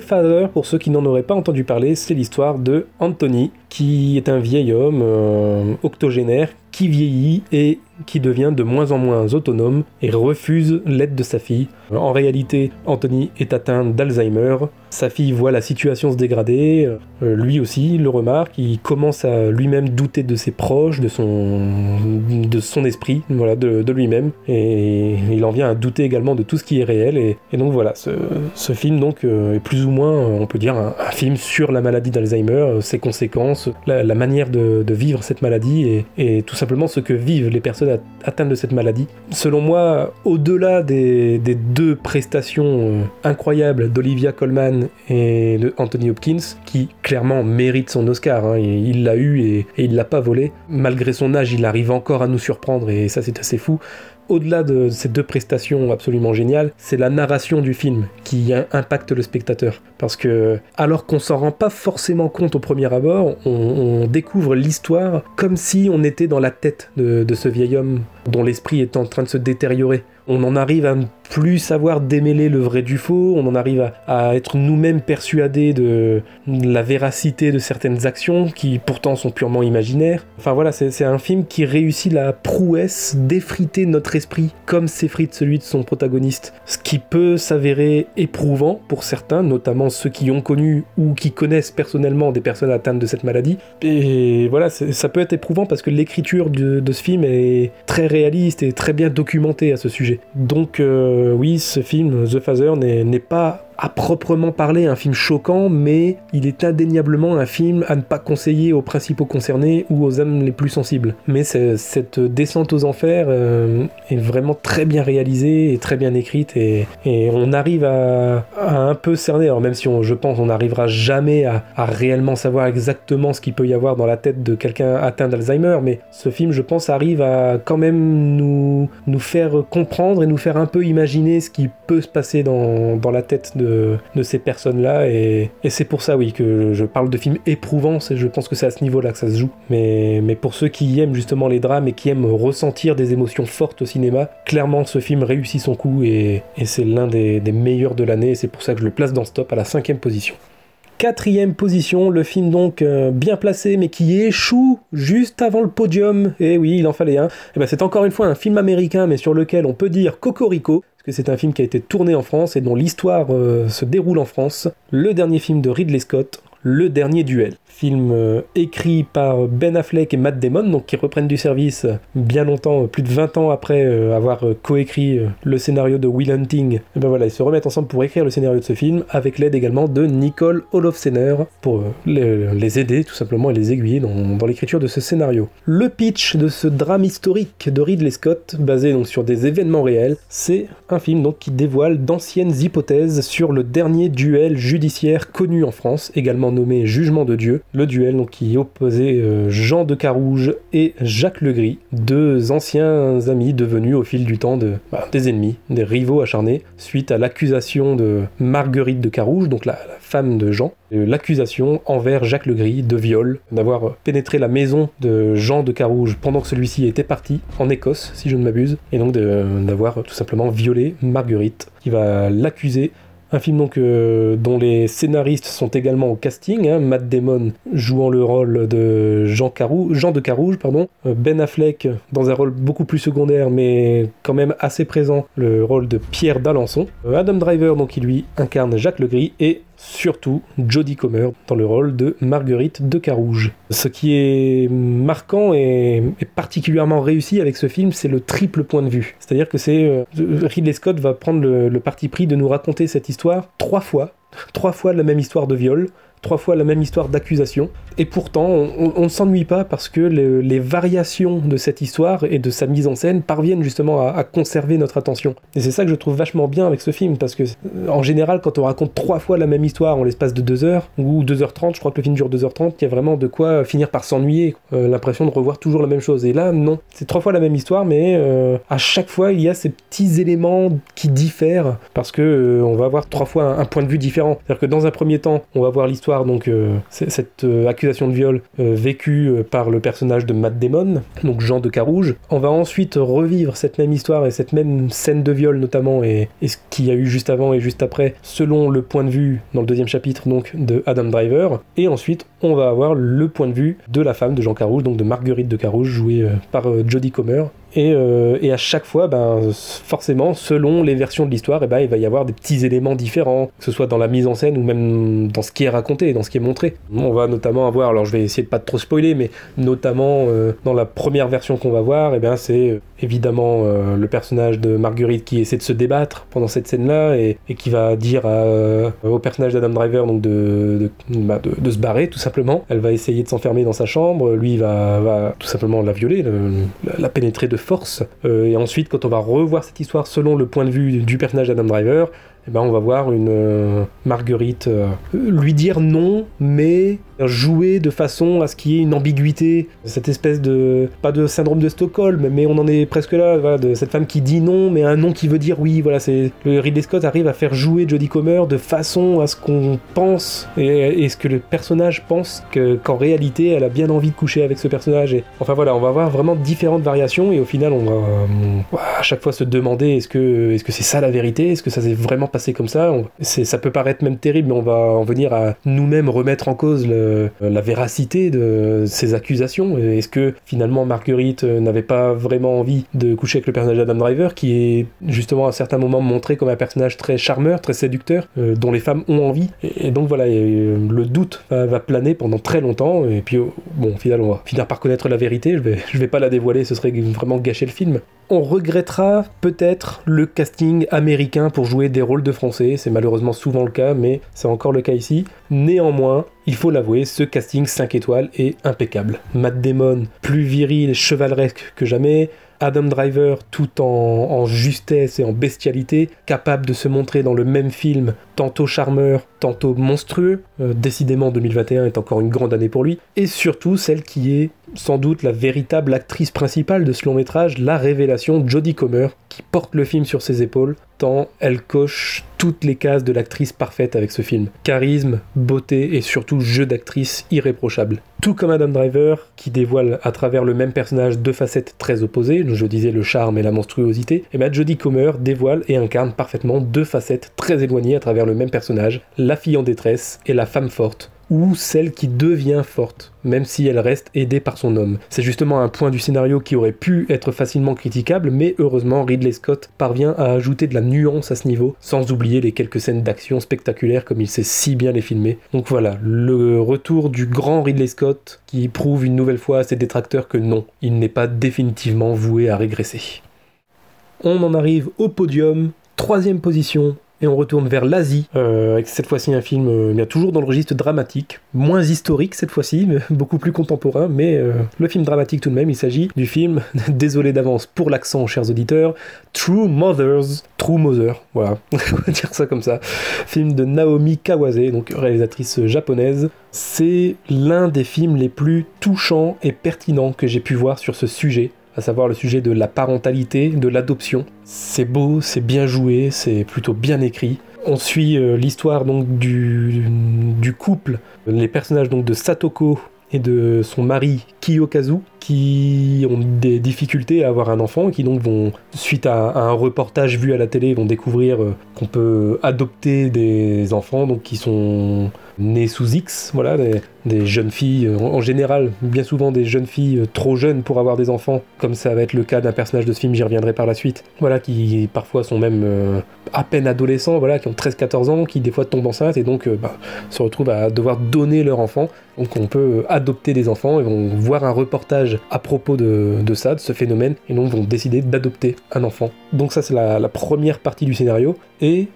Pour ceux qui n'en auraient pas entendu parler, c'est l'histoire de Anthony, qui est un vieil homme euh, octogénaire qui vieillit et qui devient de moins en moins autonome et refuse l'aide de sa fille. En réalité, Anthony est atteint d'Alzheimer. Sa fille voit la situation se dégrader, euh, lui aussi le remarque, il commence à lui-même douter de ses proches, de son, de son esprit, voilà, de, lui-même, et il en vient à douter également de tout ce qui est réel. Et, donc voilà, ce, film donc euh, est plus ou moins, on peut dire, un, film sur la maladie d'Alzheimer, euh, ses conséquences, la, manière de, de vivre cette maladie et, et tout simplement ce que vivent les personnes at- atteintes de cette maladie. Selon moi, au-delà des, des deux prestations euh, incroyables d'Olivia Colman et de Anthony Hopkins, qui clairement mérite son Oscar, hein, et il l'a eu et, et il l'a pas volé. Malgré son âge, il arrive encore à nous surprendre et ça c'est assez fou. Au-delà de ces deux prestations absolument géniales, c'est la narration du film qui im- impacte le spectateur. Parce que, alors qu'on s'en rend pas forcément compte au premier abord, on, découvre l'histoire comme si on était dans la tête de ce vieil homme dont l'esprit est en train de se détériorer. On en arrive à ne plus savoir démêler le vrai du faux, on en arrive à, être nous-mêmes persuadés de la véracité de certaines actions qui pourtant sont purement imaginaires. Enfin voilà, c'est un film qui réussit la prouesse d'effriter notre esprit comme s'effrite celui de son protagoniste. Ce qui peut s'avérer éprouvant pour certains, notamment ceux qui ont connu ou qui connaissent personnellement des personnes atteintes de cette maladie. Et voilà, ça peut être éprouvant parce que l'écriture de ce film est très réaliste et très bien documentée à ce sujet. Donc euh, oui, ce film, The Father, n'est n'est pas à proprement parler un film choquant, mais il est indéniablement un film à ne pas conseiller aux principaux concernés ou aux âmes les plus sensibles. Mais cette descente aux enfers euh, est vraiment très bien réalisée et très bien écrite et, on arrive à, un peu cerner, alors même si je pense on n'arrivera jamais à, réellement savoir exactement ce qu'il peut y avoir dans la tête de quelqu'un atteint d'Alzheimer, mais ce film je pense arrive à quand même nous, nous faire comprendre et nous faire un peu imaginer ce qui peut se passer dans, dans la tête de, de ces personnes-là et, c'est pour ça oui que je parle de films éprouvants, je pense que c'est à ce niveau-là que ça se joue. Mais, pour ceux qui aiment justement les drames et qui aiment ressentir des émotions fortes au cinéma, clairement ce film réussit son coup et, et c'est l'un des, des meilleurs de l'année et c'est pour ça que je le place dans ce top à la cinquième position. Quatrième position, le film donc euh, bien placé mais qui échoue juste avant le podium. Et oui, il en fallait un. Et ben, c'est encore une fois un film américain mais sur lequel on peut dire Cocorico, parce que c'est un film qui a été tourné en France et dont l'histoire euh, se déroule en France. Le dernier film de Ridley Scott, Le Dernier Duel. Film euh, écrit par Ben Affleck et Matt Damon, donc qui reprennent du service bien longtemps, euh, plus de 20 ans après euh, avoir coécrit le scénario de Will Hunting. Et ben voilà, ils se remettent ensemble pour écrire le scénario de ce film, avec l'aide également de Nicole Olofsener pour les, les aider tout simplement et les aiguiller dans, dans l'écriture de ce scénario. Le pitch de ce drame historique de Ridley Scott, basé donc sur des événements réels, c'est un film donc qui dévoile d'anciennes hypothèses sur le dernier duel judiciaire connu en France, également nommé Jugement de Dieu, le duel donc, qui opposait euh, Jean de Carouge et Jacques Legris, deux anciens amis devenus au fil du temps bah, des ennemis, des rivaux acharnés, suite à l'accusation de Marguerite de Carouge, donc la, femme de Jean, l'accusation envers Jacques Legris de viol, d'avoir pénétré la maison de Jean de Carouge pendant que celui-ci était parti en Écosse, si je ne m'abuse, et donc d'avoir tout simplement violé Marguerite, qui va l'accuser un film donc euh, dont les scénaristes sont également au casting, hein, Matt Damon jouant le rôle de Jean, de Carouge, euh, Ben Affleck dans un rôle beaucoup plus secondaire mais quand même assez présent, le rôle de Pierre d'Alençon, Euh, Adam Driver donc qui lui incarne Jacques Legris et surtout Jodie Comer dans le rôle de Marguerite de Carouge. Ce qui est marquant et, particulièrement réussi avec ce film, c'est le triple point de vue. C'est-à-dire que euh, Ridley Scott va prendre le, le parti pris de nous raconter cette histoire trois fois, trois fois la même histoire de viol, trois fois la même histoire d'accusation. Et pourtant, on, ne s'ennuie pas parce que le- les variations de cette histoire et de sa mise en scène parviennent justement à, conserver notre attention. Et c'est ça que je trouve vachement bien avec ce film, parce que euh, en général, quand on raconte trois fois la même histoire en l'espace de deux heures, ou 2h30, je crois que le film dure 2h30, il y a vraiment de quoi finir par s'ennuyer, euh, l'impression de revoir toujours la même chose. Et là, non. C'est trois fois la même histoire, mais euh, à chaque fois, il y a ces petits éléments qui diffèrent, parce que euh, on va avoir trois fois un point de vue différent. C'est-à-dire que dans un premier temps, on va voir l'histoire, donc euh, cette euh, accusation de viol euh, vécue par le personnage de Matt Damon, donc Jean de Carouge. On va ensuite revivre cette même histoire et cette même scène de viol notamment, et, ce qu'il y a eu juste avant et juste après, selon le point de vue dans le deuxième chapitre donc de Adam Driver. Et ensuite, on va avoir le point de vue de la femme de Jean Carouge, donc de Marguerite de Carouge, jouée par Jodie Comer. Et, euh, et à chaque fois, ben, forcément, selon les versions de l'histoire, eh ben, il va y avoir des petits éléments différents, que ce soit dans la mise en scène ou même dans ce qui est raconté, dans ce qui est montré. On va notamment avoir, alors je vais essayer de pas trop spoiler, mais notamment euh, dans la première version qu'on va voir, eh ben, c'est euh, évidemment le personnage de Marguerite qui essaie de se débattre pendant cette scène-là et, qui va dire à, au personnage d'Adam Driver donc bah, de- de se barrer tout simplement. Elle va essayer de s'enfermer dans sa chambre, lui va, tout simplement la violer, le- la, la pénétrer de force. Euh, et ensuite, quand on va revoir cette histoire selon le point de vue du personnage d'Adam Driver, eh ben, on va voir une euh, Marguerite euh, lui dire non, mais jouer de façon à ce qu'il y ait une ambiguïté, cette espèce de, pas de syndrome de Stockholm, mais on en est presque là, de cette femme qui dit non, mais un non qui veut dire oui, voilà, c'est le Ridley Scott arrive à faire jouer Jodie Comer de façon à ce qu'on pense et, et ce que le personnage pense que, qu'en réalité elle a bien envie de coucher avec ce personnage. Et, enfin voilà, on va avoir vraiment différentes variations et au final on va à chaque fois se demander est-ce que est-ce que c'est ça la vérité, est-ce que ça s'est vraiment passé comme ça? Ça peut paraître même terrible, mais on va en venir à nous-mêmes remettre en cause le- la véracité de ces accusations. Est-ce que finalement Marguerite euh, n'avait pas vraiment envie de coucher avec le personnage d'Adam Driver, qui est justement à certains moments montré comme un personnage très charmeur, très séducteur, euh, dont les femmes ont envie. Et, donc voilà, euh, le doute va, planer pendant très longtemps. Et puis oh, bon, au final, on va finir par connaître la vérité. Je je vais pas la dévoiler, ce serait vraiment gâcher le film. On regrettera peut-être le casting américain pour jouer des rôles de français, c'est malheureusement souvent le cas, mais c'est encore le cas ici. Néanmoins, il faut l'avouer, ce casting 5 étoiles est impeccable. Matt Damon, plus viril et chevaleresque que jamais, Adam Driver tout en, justesse et en bestialité, capable de se montrer dans le même film, tantôt charmeur, tantôt monstrueux. Euh, décidément, 2021 est encore une grande année pour lui. Et surtout, celle qui est sans doute la véritable actrice principale de ce long métrage, la révélation Jodie Comer, qui porte le film sur ses épaules, tant elle coche toutes les cases de l'actrice parfaite avec ce film. Charisme, beauté et surtout jeu d'actrice irréprochable. Tout comme Adam Driver, qui dévoile à travers le même personnage deux facettes très opposées, je disais le charme et la monstruosité, et bien Jodie Comer dévoile et incarne parfaitement deux facettes très éloignées à travers le même personnage, la fille en détresse et la femme forte, ou celle qui devient forte, même si elle reste aidée par son homme. C'est justement un point du scénario qui aurait pu être facilement critiquable, mais heureusement Ridley Scott parvient à ajouter de la nuance à ce niveau, sans oublier les quelques scènes d'action spectaculaires comme il sait si bien les filmer. Donc voilà, le retour du grand Ridley Scott qui prouve une nouvelle fois à ses détracteurs que non, il n'est pas définitivement voué à régresser. On en arrive au podium, troisième position, et on retourne vers l'Asie, euh, avec cette fois-ci un film euh, bien toujours dans le registre dramatique, moins historique cette fois-ci, beaucoup plus contemporain, mais euh, le film dramatique tout de même, il s'agit du film, désolé d'avance pour l'accent, chers auditeurs, True Mothers, True Mother, voilà, on va dire ça comme ça, film de Naomi Kawase, donc réalisatrice japonaise. C'est l'un des films les plus touchants et pertinents que j'ai pu voir sur ce sujet à savoir le sujet de la parentalité, de l'adoption. C'est beau, c'est bien joué, c'est plutôt bien écrit. On suit euh, l'histoire donc du, couple, les personnages donc de Satoko et de son mari Kiyokazu qui ont des difficultés à avoir un enfant qui donc vont, suite à, un reportage vu à la télé, vont découvrir euh, qu'on peut adopter des enfants donc qui sont nés sous X, voilà, des, jeunes filles, euh, en, général, bien souvent des jeunes filles euh, trop jeunes pour avoir des enfants, comme ça va être le cas d'un personnage de ce film, j'y reviendrai par la suite, voilà, qui parfois sont même à peine adolescents, voilà, qui ont 13-14 ans, qui des fois tombent enceintes et donc bah, se retrouvent à devoir donner leur enfant. Donc on peut adopter des enfants et vont voir un reportage à propos de, ça, de ce phénomène, et donc vont décider d'adopter un enfant. Donc ça c'est la, la première partie du scénario, et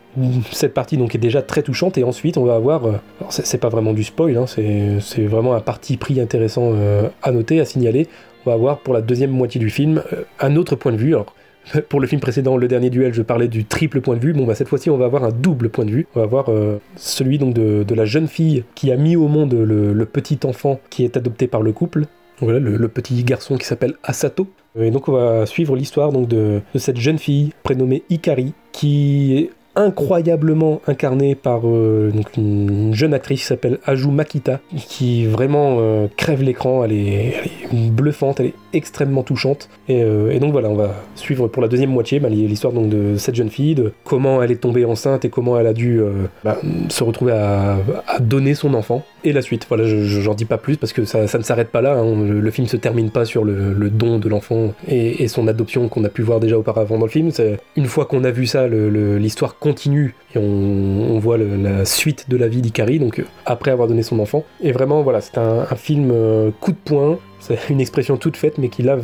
cette partie donc est déjà très touchante, et ensuite on va avoir, euh, alors c'est pas vraiment du spoil, hein, c'est vraiment un parti pris intéressant euh, à noter, à signaler, on va avoir pour la deuxième moitié du film euh, un autre point de vue, pour le film précédent, le dernier duel, je parlais du triple point de vue. Bon, bah cette fois-ci, on va avoir un double point de vue. On va avoir celui donc de, la jeune fille qui a mis au monde le petit enfant qui est adopté par le couple. Voilà, le, petit garçon qui s'appelle Asato. Et donc, on va suivre l'histoire donc de, cette jeune fille prénommée Ikari qui est incroyablement incarnée par euh, donc une, une jeune actrice qui s'appelle Aju Makita qui vraiment euh, crève l'écran. Elle est, bluffante elle est extrêmement touchante. Et, euh, et donc voilà on va suivre pour la deuxième moitié bah, l'histoire donc de cette jeune fille de comment elle est tombée enceinte et comment elle a dû bah, se retrouver à donner son enfant et la suite. Voilà je, je- j'en dis pas plus parce que ça, ça ne s'arrête pas là hein. le, le film se termine pas sur le, don de l'enfant et, son adoption qu'on a pu voir déjà auparavant dans le film. Une fois qu'on a vu ça l'histoire continue et on, voit la suite de la vie d'Ikari donc euh, après avoir donné son enfant. Et vraiment voilà c'est un, film euh, coup de poing. C'est une expression toute faite mais qui là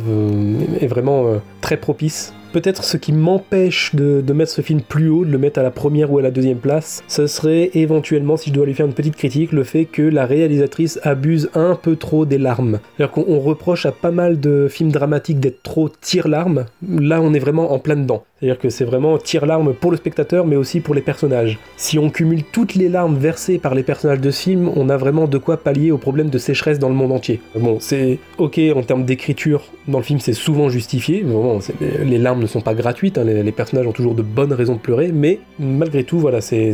est vraiment euh, très propice Peut-être ce qui m'empêche de, mettre ce film plus haut, de le mettre à la première ou à la deuxième place, ce serait éventuellement, si je dois lui faire une petite critique, le fait que la réalisatrice abuse un peu trop des larmes. C'est-à-dire qu'on on reproche à pas mal de films dramatiques d'être trop tire-larmes. Là, on est vraiment en plein dedans. C'est-à-dire que c'est vraiment tire-larme pour le spectateur, mais aussi pour les personnages. Si on cumule toutes les larmes versées par les personnages de ce film, on a vraiment de quoi pallier au problème de sécheresse dans le monde entier. Bon, c'est ok en termes d'écriture, dans le film c'est souvent justifié, c'est- les larmes ne sont pas gratuites, hein, les, personnages ont toujours de bonnes raisons de pleurer, mais malgré tout, voilà, c'est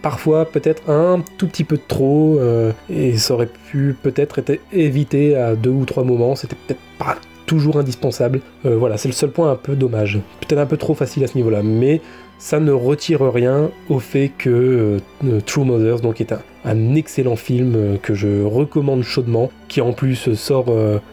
parfois peut-être un tout petit peu trop, euh, et ça aurait pu peut-être être évité à deux ou trois moments, c'était peut-être pas toujours indispensable. Euh, voilà, c'est le seul point un peu dommage. Peut-être un peu trop facile à ce niveau-là, mais ça ne retire rien au fait que euh, euh, True Mothers donc est un, excellent film que je recommande chaudement, qui en plus sort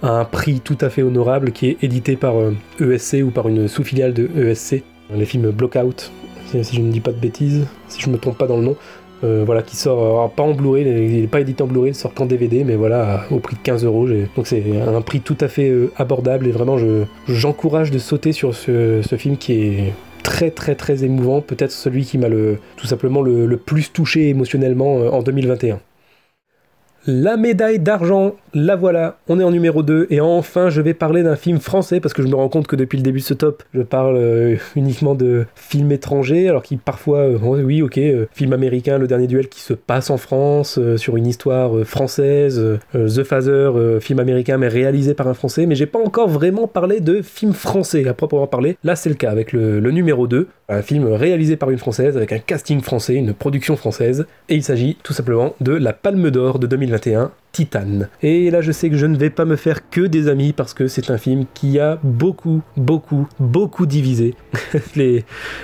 à un prix tout à fait honorable, qui est édité par ESC ou par une sous-filiale de ESC, les films Blockout, si, si je ne dis pas de bêtises, si je me trompe pas dans le nom. Euh, voilà, qui sort alors, pas en Blu-ray, il n'est pas édité en Blu-ray, il sort qu'en DVD, mais voilà, au prix de 15 euros. Donc c'est un prix tout à fait euh, abordable et vraiment je, j'encourage de sauter sur ce, film qui est très très très émouvant, peut-être celui qui m'a le, tout simplement le, plus touché émotionnellement euh, en 2021. La médaille d'argent, la voilà, on est en numéro 2 et enfin je vais parler d'un film français parce que je me rends compte que depuis le début de ce top, je parle euh, uniquement de films étrangers alors qui parfois, euh, oui ok, euh, film américain, le dernier duel qui se passe en France sur une histoire française, The Father, film américain mais réalisé par un français, mais j'ai pas encore vraiment parlé de film français à proprement parler. Là c'est le cas avec le, le numéro 2, un film réalisé par une française avec un casting français, une production française et il s'agit tout simplement de La Palme d'Or de 2021. Titane. Et là, je sais que je ne vais pas me faire que des amis parce que c'est un film qui a beaucoup, beaucoup, beaucoup divisé. les,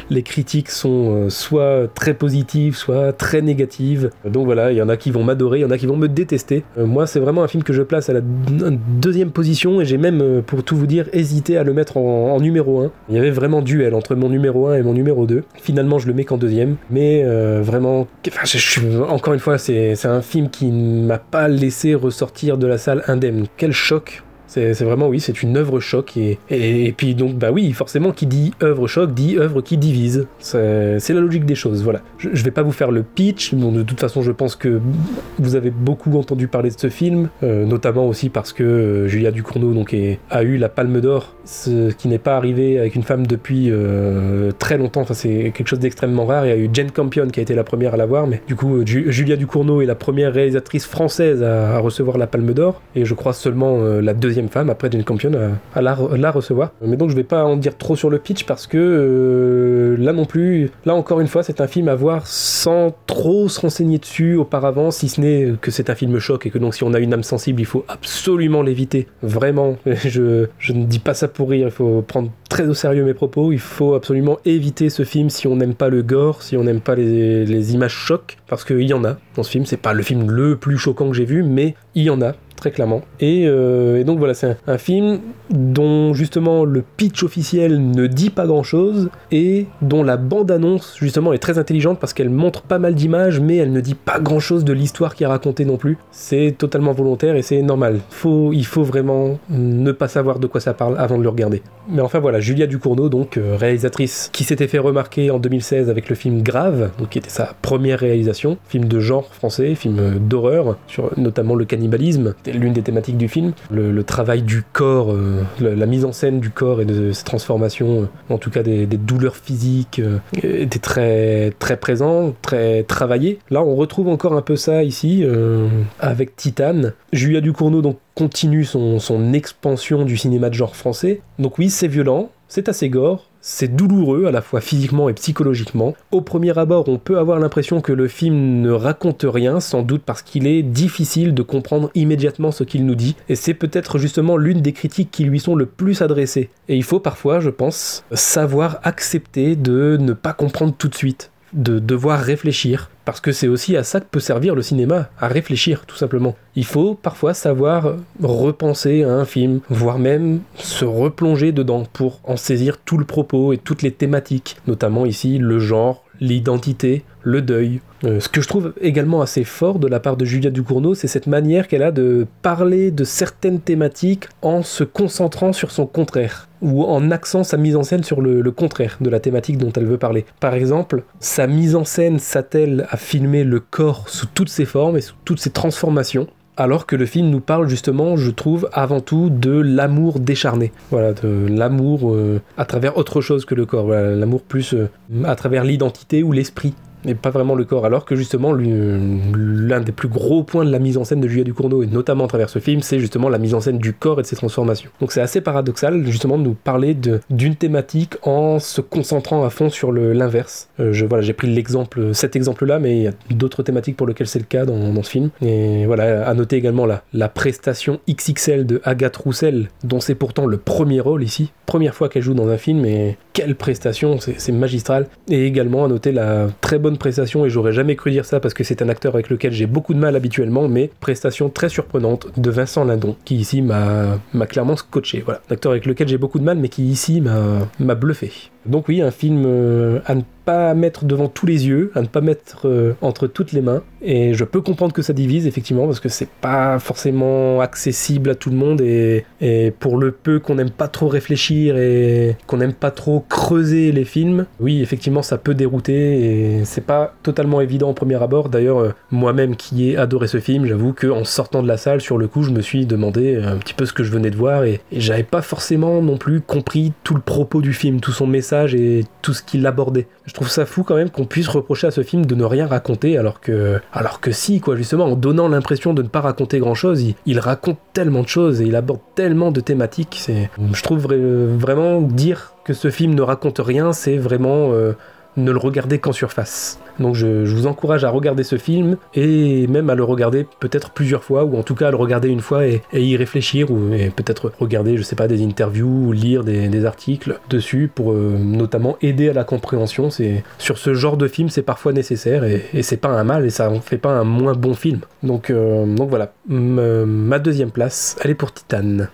les critiques sont euh, soit très positives, soit très négatives. Donc voilà, il y en a qui vont m'adorer, il y en a qui vont me détester. Euh, moi, c'est vraiment un film que je place à la deuxième position et j'ai même, euh, pour tout vous dire, hésité à le mettre en, numéro 1. Il y avait vraiment duel entre mon numéro 1 et mon numéro 2. Finalement, je le mets qu'en deuxième. Mais vraiment, encore une fois, c'est un film qui ne m'a pas laissé ressortir de la salle indemne. Quel choc c'est vraiment, oui, c'est une œuvre choc. Et, et, puis, donc, bah oui, forcément, qui dit œuvre choc dit œuvre qui divise. C'est la logique des choses, voilà. Je, je vais pas vous faire le pitch. Bon, de toute façon, je pense que vous avez beaucoup entendu parler de ce film, euh, notamment aussi parce que euh, Julia Ducournau donc, a eu la Palme d'Or, ce qui n'est pas arrivé avec une femme depuis euh, très longtemps. Enfin, c'est quelque chose d'extrêmement rare. Il y a eu Jane Campion qui a été la première à l'avoir, mais du coup, Ju- Julia Ducournau est la première réalisatrice française à, recevoir la Palme d'Or, et je crois seulement la deuxième femme après Jane Campion à, la recevoir. Mais donc, je vais pas en dire trop sur le pitch parce que euh, là non plus, là encore une fois, c'est un film à voir sans trop se renseigner dessus auparavant, si ce n'est que c'est un film choc et que donc si on a une âme sensible, il faut absolument l'éviter. Vraiment, je, je ne dis pas ça pour rire, il faut prendre très au sérieux mes propos, il faut absolument éviter ce film si on n'aime pas le gore, si on n'aime pas les, les images chocs, parce qu'il y en a dans ce film, c'est pas le film le plus choquant que j'ai vu, mais il y en a très clairement. Et, euh, et donc voilà, c'est un, film dont justement le pitch officiel ne dit pas grand chose et dont la bande-annonce justement est très intelligente parce qu'elle montre pas mal d'images mais elle ne dit pas grand chose de l'histoire qui est racontée non plus. C'est totalement volontaire et c'est normal. Faut, il faut vraiment ne pas savoir de quoi ça parle avant de le regarder. Mais enfin voilà, Julia Ducournau, donc euh, réalisatrice qui s'était fait remarquer en 2016 avec le film Grave, donc qui était sa première réalisation, film de genre français, film euh, d'horreur, sur notamment le cannibalisme, l'une des thématiques du film, le, travail du corps, euh, la mise en scène du corps et de ses transformations, euh, en tout cas des, douleurs physiques, euh, était très très présent, très travaillé. Là, on retrouve encore un peu ça ici avec Titane. Julia Ducournau donc continue son, son expansion du cinéma de genre français. Donc oui, c'est violent, c'est assez gore, c'est douloureux à la fois physiquement et psychologiquement. Au premier abord, on peut avoir l'impression que le film ne raconte rien, sans doute parce qu'il est difficile de comprendre immédiatement ce qu'il nous dit, et c'est peut-être justement l'une des critiques qui lui sont le plus adressées. Et il faut parfois, je pense, savoir accepter de ne pas comprendre tout de suite, de devoir réfléchir, parce que c'est aussi à ça que peut servir le cinéma, à réfléchir tout simplement. Il faut parfois savoir repenser à un film, voire même se replonger dedans pour en saisir tout le propos et toutes les thématiques, notamment ici le genre, l'identité, le deuil. Euh, ce que je trouve également assez fort de la part de Julia Ducournau, c'est cette manière qu'elle a de parler de certaines thématiques en se concentrant sur son contraire, ou en axant sa mise en scène sur le, contraire de la thématique dont elle veut parler. Par exemple, sa mise en scène s'attelle à filmer le corps sous toutes ses formes et sous toutes ses transformations, alors que le film nous parle justement, je trouve, avant tout de l'amour décharné. Voilà, de l'amour euh, à travers autre chose que le corps. L'amour plus euh, à travers l'identité ou l'esprit et pas vraiment le corps. Alors que justement, l'un des plus gros points de la mise en scène de Julia Ducournau, et notamment à travers ce film, c'est justement la mise en scène du corps et de ses transformations. Donc c'est assez paradoxal, justement, de nous parler d'une thématique en se concentrant à fond sur l'inverse. Euh, voilà, j'ai pris l'exemple, cet exemple-là, mais il y a d'autres thématiques pour lesquelles c'est le cas dans, dans, ce film. Et voilà, à noter également la, la prestation XXL de Agathe Roussel, dont c'est pourtant le premier rôle ici, première fois qu'elle joue dans un film, et quelle prestation, c'est magistral. Et également à noter la très bonne prestation, et j'aurais jamais cru dire ça parce que c'est un acteur avec lequel j'ai beaucoup de mal habituellement, mais prestation très surprenante de Vincent Lindon, qui ici m'a clairement scotché. Voilà, acteur avec lequel j'ai beaucoup de mal, mais qui ici m'a bluffé. Donc oui, un film euh, à ne pas mettre devant tous les yeux, à ne pas mettre euh, entre toutes les mains. Et je peux comprendre que ça divise, effectivement, parce que c'est pas forcément accessible à tout le monde. Et, pour le peu qu'on n'aime pas trop réfléchir et qu'on n'aime pas trop creuser les films, oui, effectivement, ça peut dérouter. Et c'est pas totalement évident au premier abord. D'ailleurs, euh, moi-même qui ai adoré ce film, j'avoue qu'en sortant de la salle, sur le coup, je me suis demandé un petit peu ce que je venais de voir. Et, et j'avais pas forcément non plus compris tout le propos du film, tout son message et tout ce qu'il abordait. Je trouve ça fou quand même qu'on puisse reprocher à ce film de ne rien raconter alors que, alors que si, quoi, justement, en donnant l'impression de ne pas raconter grand chose, il, raconte tellement de choses et il aborde tellement de thématiques. C'est, je trouve vraiment dire que ce film ne raconte rien, c'est vraiment euh, ne le regarder qu'en surface. Donc je, vous encourage à regarder ce film et même à le regarder peut-être plusieurs fois ou en tout cas à le regarder une fois et, y réfléchir ou peut-être regarder, je sais pas, des interviews ou lire des, articles dessus pour euh, notamment aider à la compréhension. C'est sur ce genre de film c'est parfois nécessaire et, c'est pas un mal et ça en fait pas un moins bon film. Donc, euh, donc voilà, ma deuxième place, elle est pour Titan.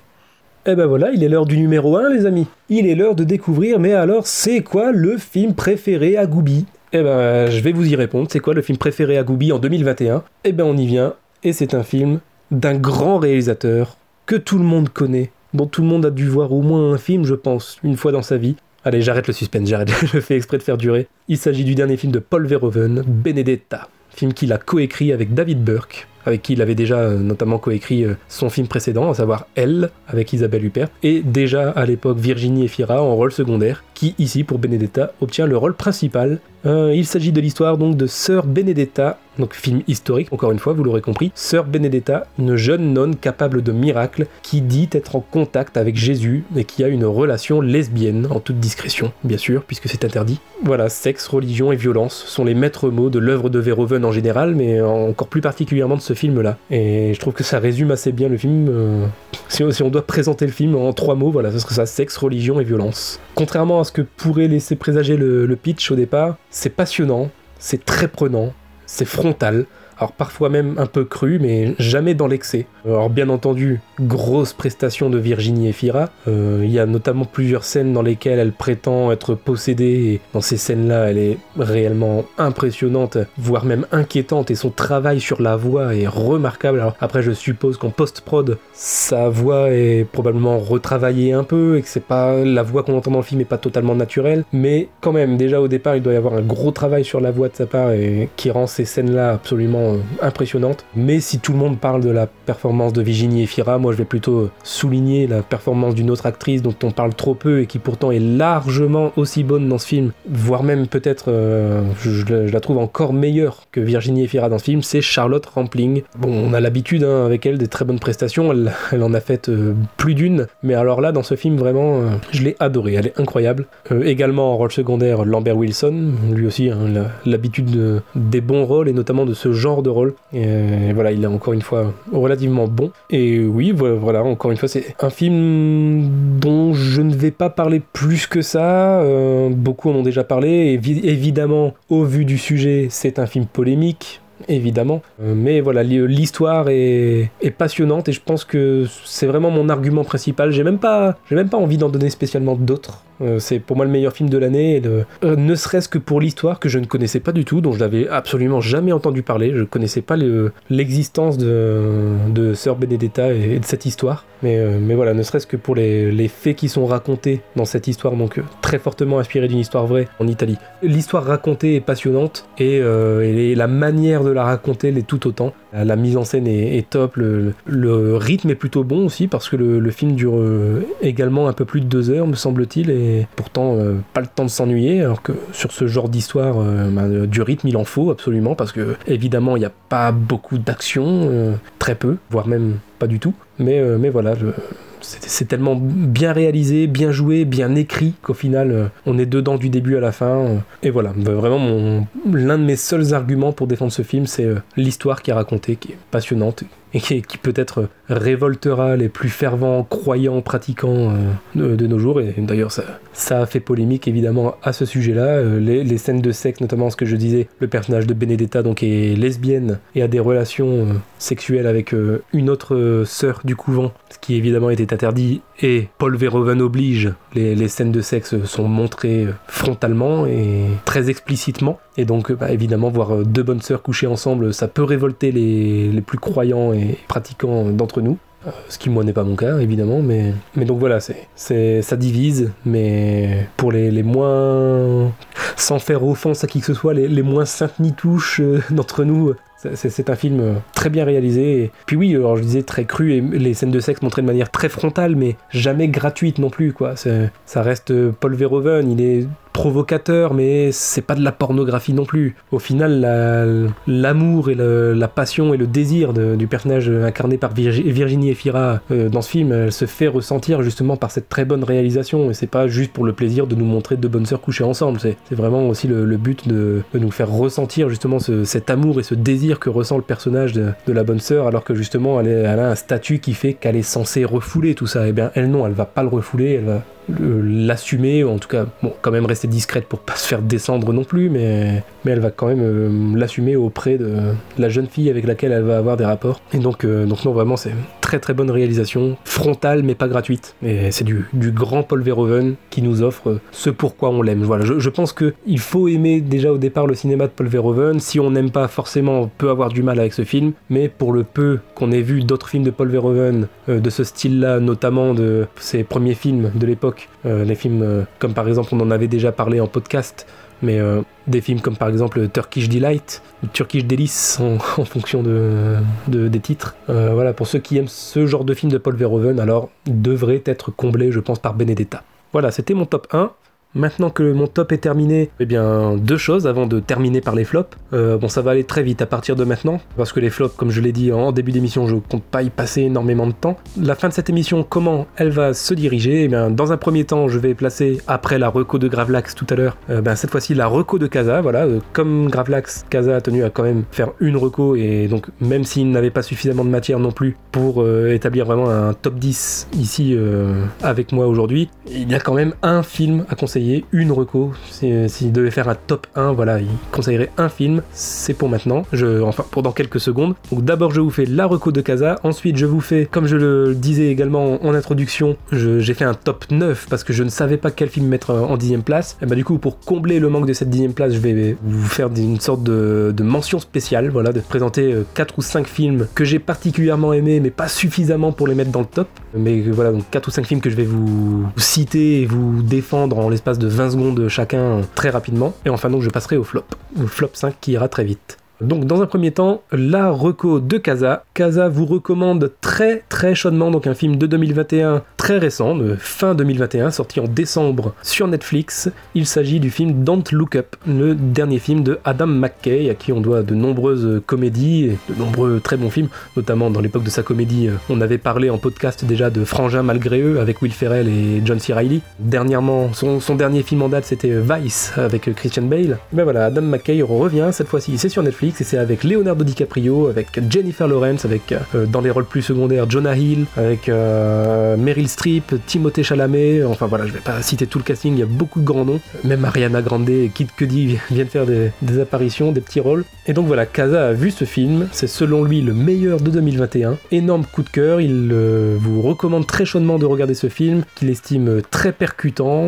Eh ben voilà, il est l'heure du numéro 1 les amis. Il est l'heure de découvrir, mais alors c'est quoi le film préféré à Goubi Eh ben je vais vous y répondre, c'est quoi le film préféré à Goubi en 2021 Eh ben on y vient, et c'est un film d'un grand réalisateur que tout le monde connaît, dont tout le monde a dû voir au moins un film je pense, une fois dans sa vie. Allez j'arrête le suspense, j'arrête, je fais exprès de faire durer. Il s'agit du dernier film de Paul Verhoeven, Benedetta, film qu'il a coécrit avec David Burke avec qui il avait déjà euh, notamment coécrit euh, son film précédent, à savoir Elle, avec Isabelle Huppert, et déjà à l'époque Virginie Efira en rôle secondaire, qui ici pour Benedetta obtient le rôle principal. Euh, il s'agit de l'histoire donc de Sœur Benedetta, donc film historique encore une fois, vous l'aurez compris. Sœur Benedetta, une jeune nonne capable de miracles qui dit être en contact avec Jésus et qui a une relation lesbienne en toute discrétion, bien sûr, puisque c'est interdit. Voilà, sexe, religion et violence sont les maîtres mots de l'œuvre de Verhoeven en général, mais encore plus particulièrement de ce film-là. Et je trouve que ça résume assez bien le film. Euh, si, on, doit présenter le film en trois mots, voilà, ce serait ça sexe, religion et violence. Contrairement à que pourrait laisser présager le pitch au départ, c'est passionnant, c'est très prenant, c'est frontal, alors parfois même un peu cru, mais jamais dans l'excès. Alors bien entendu, grosse prestation de Virginie Efira. Euh, il y a notamment plusieurs scènes dans lesquelles elle prétend être possédée, et dans ces scènes-là, elle est réellement impressionnante, voire même inquiétante, et son travail sur la voix est remarquable. Alors après, je suppose qu'en post-prod, sa voix est probablement retravaillée un peu, et que c'est pas la voix qu'on entend dans le film n'est pas totalement naturelle, mais quand même, déjà au départ, il doit y avoir un gros travail sur la voix de sa part, et qui rend ces scènes-là absolument euh, impressionnante. Mais si tout le monde parle de la performance de Virginie Efira, moi je vais plutôt souligner la performance d'une autre actrice dont on parle trop peu et qui pourtant est largement aussi bonne dans ce film, voire même peut-être, euh, je, la trouve encore meilleure que Virginie Efira dans ce film, c'est Charlotte Rampling. Bon, on a l'habitude hein, avec elle des très bonnes prestations, elle, en a fait euh, plus d'une, mais alors là dans ce film vraiment, je l'ai adorée, elle est incroyable. également en rôle secondaire, Lambert Wilson, lui aussi hein, l'habitude de, des bons rôles et notamment de ce genre de rôle. Et voilà, il est encore une fois relativement bon. Et oui, voilà, encore une fois, c'est un film dont je ne vais pas parler plus que ça. Euh, beaucoup en ont déjà parlé. évidemment, au vu du sujet, c'est un film polémique évidemment. Euh, mais voilà, l'histoire est, passionnante et je pense que c'est vraiment mon argument principal. J'ai même pas, j'ai même pas envie d'en donner spécialement d'autres. Euh, c'est pour moi le meilleur film de l'année, euh, ne serait-ce que pour l'histoire que je ne connaissais pas du tout, dont je n'avais absolument jamais entendu parler. Je ne connaissais pas l'existence de, de Sœur Benedetta et, de cette histoire. Mais, euh, mais voilà, ne serait-ce que pour les, faits qui sont racontés dans cette histoire, donc très fortement inspirée d'une histoire vraie en Italie. L'histoire racontée est passionnante et, et, la manière de la raconter l'est tout autant. La mise en scène est, top, le, rythme est plutôt bon aussi parce que le, film dure euh, également un peu plus de deux heures, me semble-t-il, et pourtant euh, pas le temps de s'ennuyer. Alors que sur ce genre d'histoire, ben, du rythme, il en faut absolument parce que évidemment il n'y a pas beaucoup d'action, très peu, voire même pas du tout. Mais, mais voilà, c'est tellement bien réalisé, bien joué, bien écrit qu'au final, euh, on est dedans du début à la fin. Euh, et voilà, vraiment, l'un de mes seuls arguments pour défendre ce film, c'est euh, l'histoire qui est racontée, qui est passionnante qui, peut-être révoltera les plus fervents croyants, pratiquants de, nos jours. Et d'ailleurs, ça, a fait polémique évidemment à ce sujet-là. Les, scènes de sexe, notamment ce que je disais, le personnage de Benedetta donc est lesbienne et a des relations sexuelles avec une autre sœur du couvent, ce qui évidemment était interdit et Paul Verhoeven oblige, les, scènes de sexe sont montrées frontalement et très explicitement. Et donc, bah, évidemment, voir deux bonnes sœurs coucher ensemble, ça peut révolter les, plus croyants et pratiquants d'entre nous. Euh, ce qui moi n'est pas mon cas évidemment mais, donc voilà ça divise mais pour les, moins sans faire offense à qui que ce soit les, les moins saintes ni touches euh, d'entre nous c'est un film euh, très bien réalisé. Puis oui, alors je disais très cru et les scènes de sexe montrées de manière très frontale, mais jamais gratuite non plus. Quoi. Ça reste Paul Verhoeven, il est provocateur, mais c'est pas de la pornographie non plus. Au final, l'amour et la passion et le désir du personnage incarné par Virginie Efira euh, dans ce film, elle se fait ressentir justement par cette très bonne réalisation. Et c'est pas juste pour le plaisir de nous montrer deux bonnes sœurs couchées ensemble. C'est vraiment aussi le, but de, nous faire ressentir justement cet amour et ce désir que ressent le personnage de, la bonne sœur, alors que justement elle, elle a un statut qui fait qu'elle est censée refouler tout ça. Et eh bien elle non, elle va pas le refouler, elle va l'assumer, en tout cas, bon, quand même rester discrète pour pas se faire descendre non plus, mais, mais elle va quand même euh, l'assumer auprès de la jeune fille avec laquelle elle va avoir des rapports. Et donc, euh, donc non, vraiment, c'est très très bonne réalisation, frontale mais pas gratuite. Et c'est du, du, grand Paul Verhoeven qui nous offre ce pourquoi on l'aime. Voilà, je, je pense qu'il faut aimer déjà au départ le cinéma de Paul Verhoeven. Si on n'aime pas forcément, on peut avoir du mal avec ce film, mais pour le peu qu'on ait vu d'autres films de Paul Verhoeven euh, de ce style-là, notamment de ses premiers films de l'époque, euh, les films euh, comme par exemple, on en avait déjà parlé en podcast, mais euh, des films comme par exemple Turkish Delight, Turkish Delice en, fonction de, des titres. voilà, pour ceux qui aiment ce genre de film de Paul Verhoeven, alors devrait être comblé, je pense, par Benedetta. Voilà, c'était mon top 1. Maintenant que mon top est terminé, eh bien deux choses avant de terminer par les flops. Euh, bon, ça va aller très vite à partir de maintenant, parce que les flops, comme je l'ai dit en début d'émission, je compte pas y passer énormément de temps. La fin de cette émission, comment elle va se diriger? Eh bien, dans un premier temps, je vais placer après la reco de Gravelax tout à l'heure, euh, ben, cette fois-ci la reco de Kaza. Voilà, euh, comme Gravelax, Kaza a tenu à quand même faire une reco et donc même s'il n'avait pas suffisamment de matière non plus pour établir vraiment un top 10 ici avec moi aujourd'hui, il y a quand même un film à conseiller une reco. S'il devait faire un top 1, voilà, il conseillerait un film. C'est pour maintenant, je, enfin pour dans quelques secondes. Donc d'abord je vous fais la reco de Casa, ensuite je vous fais, comme je le disais également en introduction, j'ai fait un top 9 parce que je ne savais pas quel film mettre en dixième place. Et bah du coup pour combler le manque de cette dixième place, je vais vous faire une sorte de, mention spéciale, voilà, de présenter 4 euh, ou 5 films que j'ai particulièrement aimés mais pas suffisamment pour les mettre dans le top. Mais voilà, donc 4 ou 5 films que je vais vous citer et vous défendre en l'espace de 20 secondes chacun très rapidement. Et enfin donc je passerai au flop. Au flop 5 qui ira très vite. Donc dans un premier temps, la reco de Casa. Casa vous recommande très très chaudement donc un film de 2021 très récent, de fin 2021, sorti en décembre sur Netflix. Il s'agit du film Don't Look Up, le dernier film de Adam McKay, à qui on doit de nombreuses comédies et de nombreux très bons films, notamment dans l'époque de sa comédie. On avait parlé en podcast déjà de Frangin malgré eux avec Will Ferrell et John C. Reilly. Dernièrement, son, dernier film en date c'était Vice avec Christian Bale. Ben voilà, Adam McKay revient cette fois-ci, c'est sur Netflix et c'est avec Leonardo DiCaprio, avec Jennifer Lawrence, avec euh, dans les rôles plus secondaires Jonah Hill, avec euh, Meryl Streep, Timothée Chalamet, enfin voilà, je vais pas citer tout le casting, il y a beaucoup de grands noms, même Ariana Grande et Kid Cudi viennent faire des, apparitions, des petits rôles. Et donc voilà, Casa a vu ce film, c'est selon lui le meilleur de 2021, énorme coup de cœur, il vous recommande très chaudement de regarder ce film, qu'il estime très percutant,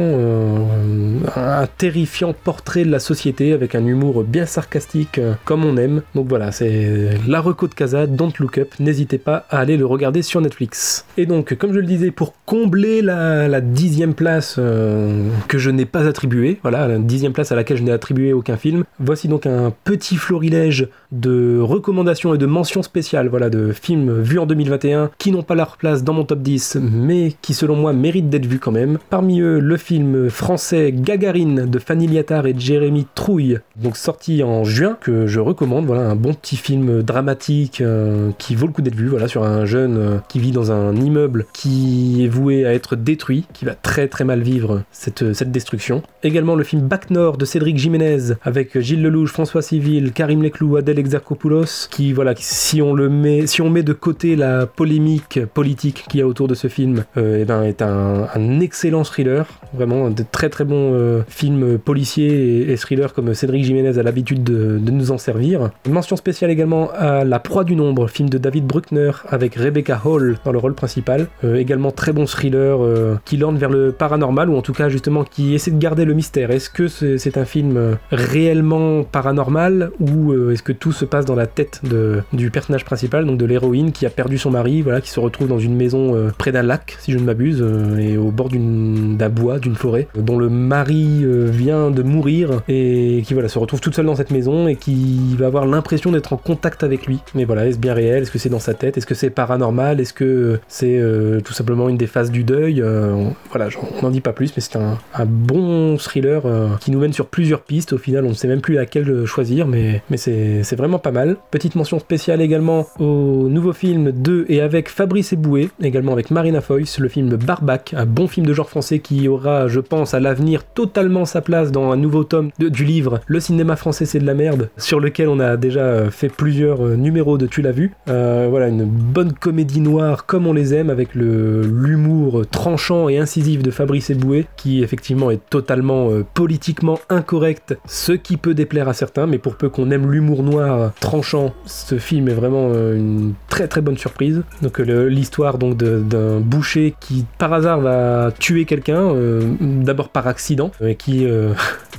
un terrifiant portrait de la société avec un humour bien sarcastique euh, comme on aime. Donc voilà, c'est la reco de Casa, Don't Look Up. N'hésitez pas à aller le regarder sur Netflix. Et donc, comme je le disais, pour combler la, dixième place euh, que je n'ai pas attribuée, voilà, la dixième place à laquelle je n'ai attribué aucun film, voici donc un petit florilège de recommandations et de mentions spéciales, voilà, de films vus en 2021 qui n'ont pas leur place dans mon top 10, mais qui selon moi méritent d'être vus quand même. Parmi eux, le film français Gagarine de Fanny Liattard et Jérémy Trouille, donc sorti en juin, que je recommande. Voilà, un bon petit film dramatique euh, qui vaut le coup d'être vu. Voilà, sur un jeune euh, qui vit dans un immeuble qui est voué à être détruit, qui va très très mal vivre cette, cette destruction. Également le film Bac Nord de Cédric Jiménez avec Gilles Lelouch, François Civil, Karim Leclou, Adèle Exarchopoulos, qui voilà, si on met, de côté la polémique politique qu'il y a autour de ce film, euh, eh ben, est un, un excellent thriller, vraiment de très très bons euh, films policiers et, thrillers comme Cédric Jiménez a l'habitude de, de nous en servir. Mention spéciale également à La Proie du Nombre, film de David Bruckner avec Rebecca Hall dans le rôle principal. Euh, également très bon thriller euh, qui lorne vers le paranormal ou en tout cas justement qui essaie de garder le mystère. Est-ce que c'est un film euh, réellement paranormal ou est-ce que tout se passe dans la tête de, du personnage principal, donc de l'héroïne qui a perdu son mari, voilà, qui se retrouve dans une maison près d'un lac, si je ne m'abuse, et au bord d'un bois, d'une forêt, dont le mari vient de mourir et qui voilà se retrouve toute seule dans cette maison et qui avoir l'impression d'être en contact avec lui. Mais voilà, est-ce bien réel? Est-ce que c'est dans sa tête? Est-ce que c'est paranormal? Est-ce que euh, c'est euh, tout simplement une des phases du deuil? Euh, Voilà, on n'en dit pas plus, mais c'est un, bon thriller qui nous mène sur plusieurs pistes. Au final, on ne sait même plus laquelle choisir, mais, mais c'est c'est vraiment pas mal. Petite mention spéciale également au nouveau film de et avec Fabrice Eboué, également avec Marina Foïs, le film Barbac, un bon film de genre français qui aura, je pense, à l'avenir totalement sa place dans un nouveau tome de- du livre Le cinéma français c'est de la merde, sur lequel on a déjà euh, fait plusieurs euh, numéros de Tu l'as vu. Euh, voilà, une bonne comédie noire comme on les aime, avec l'humour tranchant et incisif de Fabrice Eboué, qui effectivement est totalement politiquement incorrect, ce qui peut déplaire à certains, mais pour peu qu'on aime l'humour noir tranchant, ce film est vraiment une très très bonne surprise. Donc l'histoire donc d'un boucher qui par hasard va tuer quelqu'un, d'abord par accident, et qui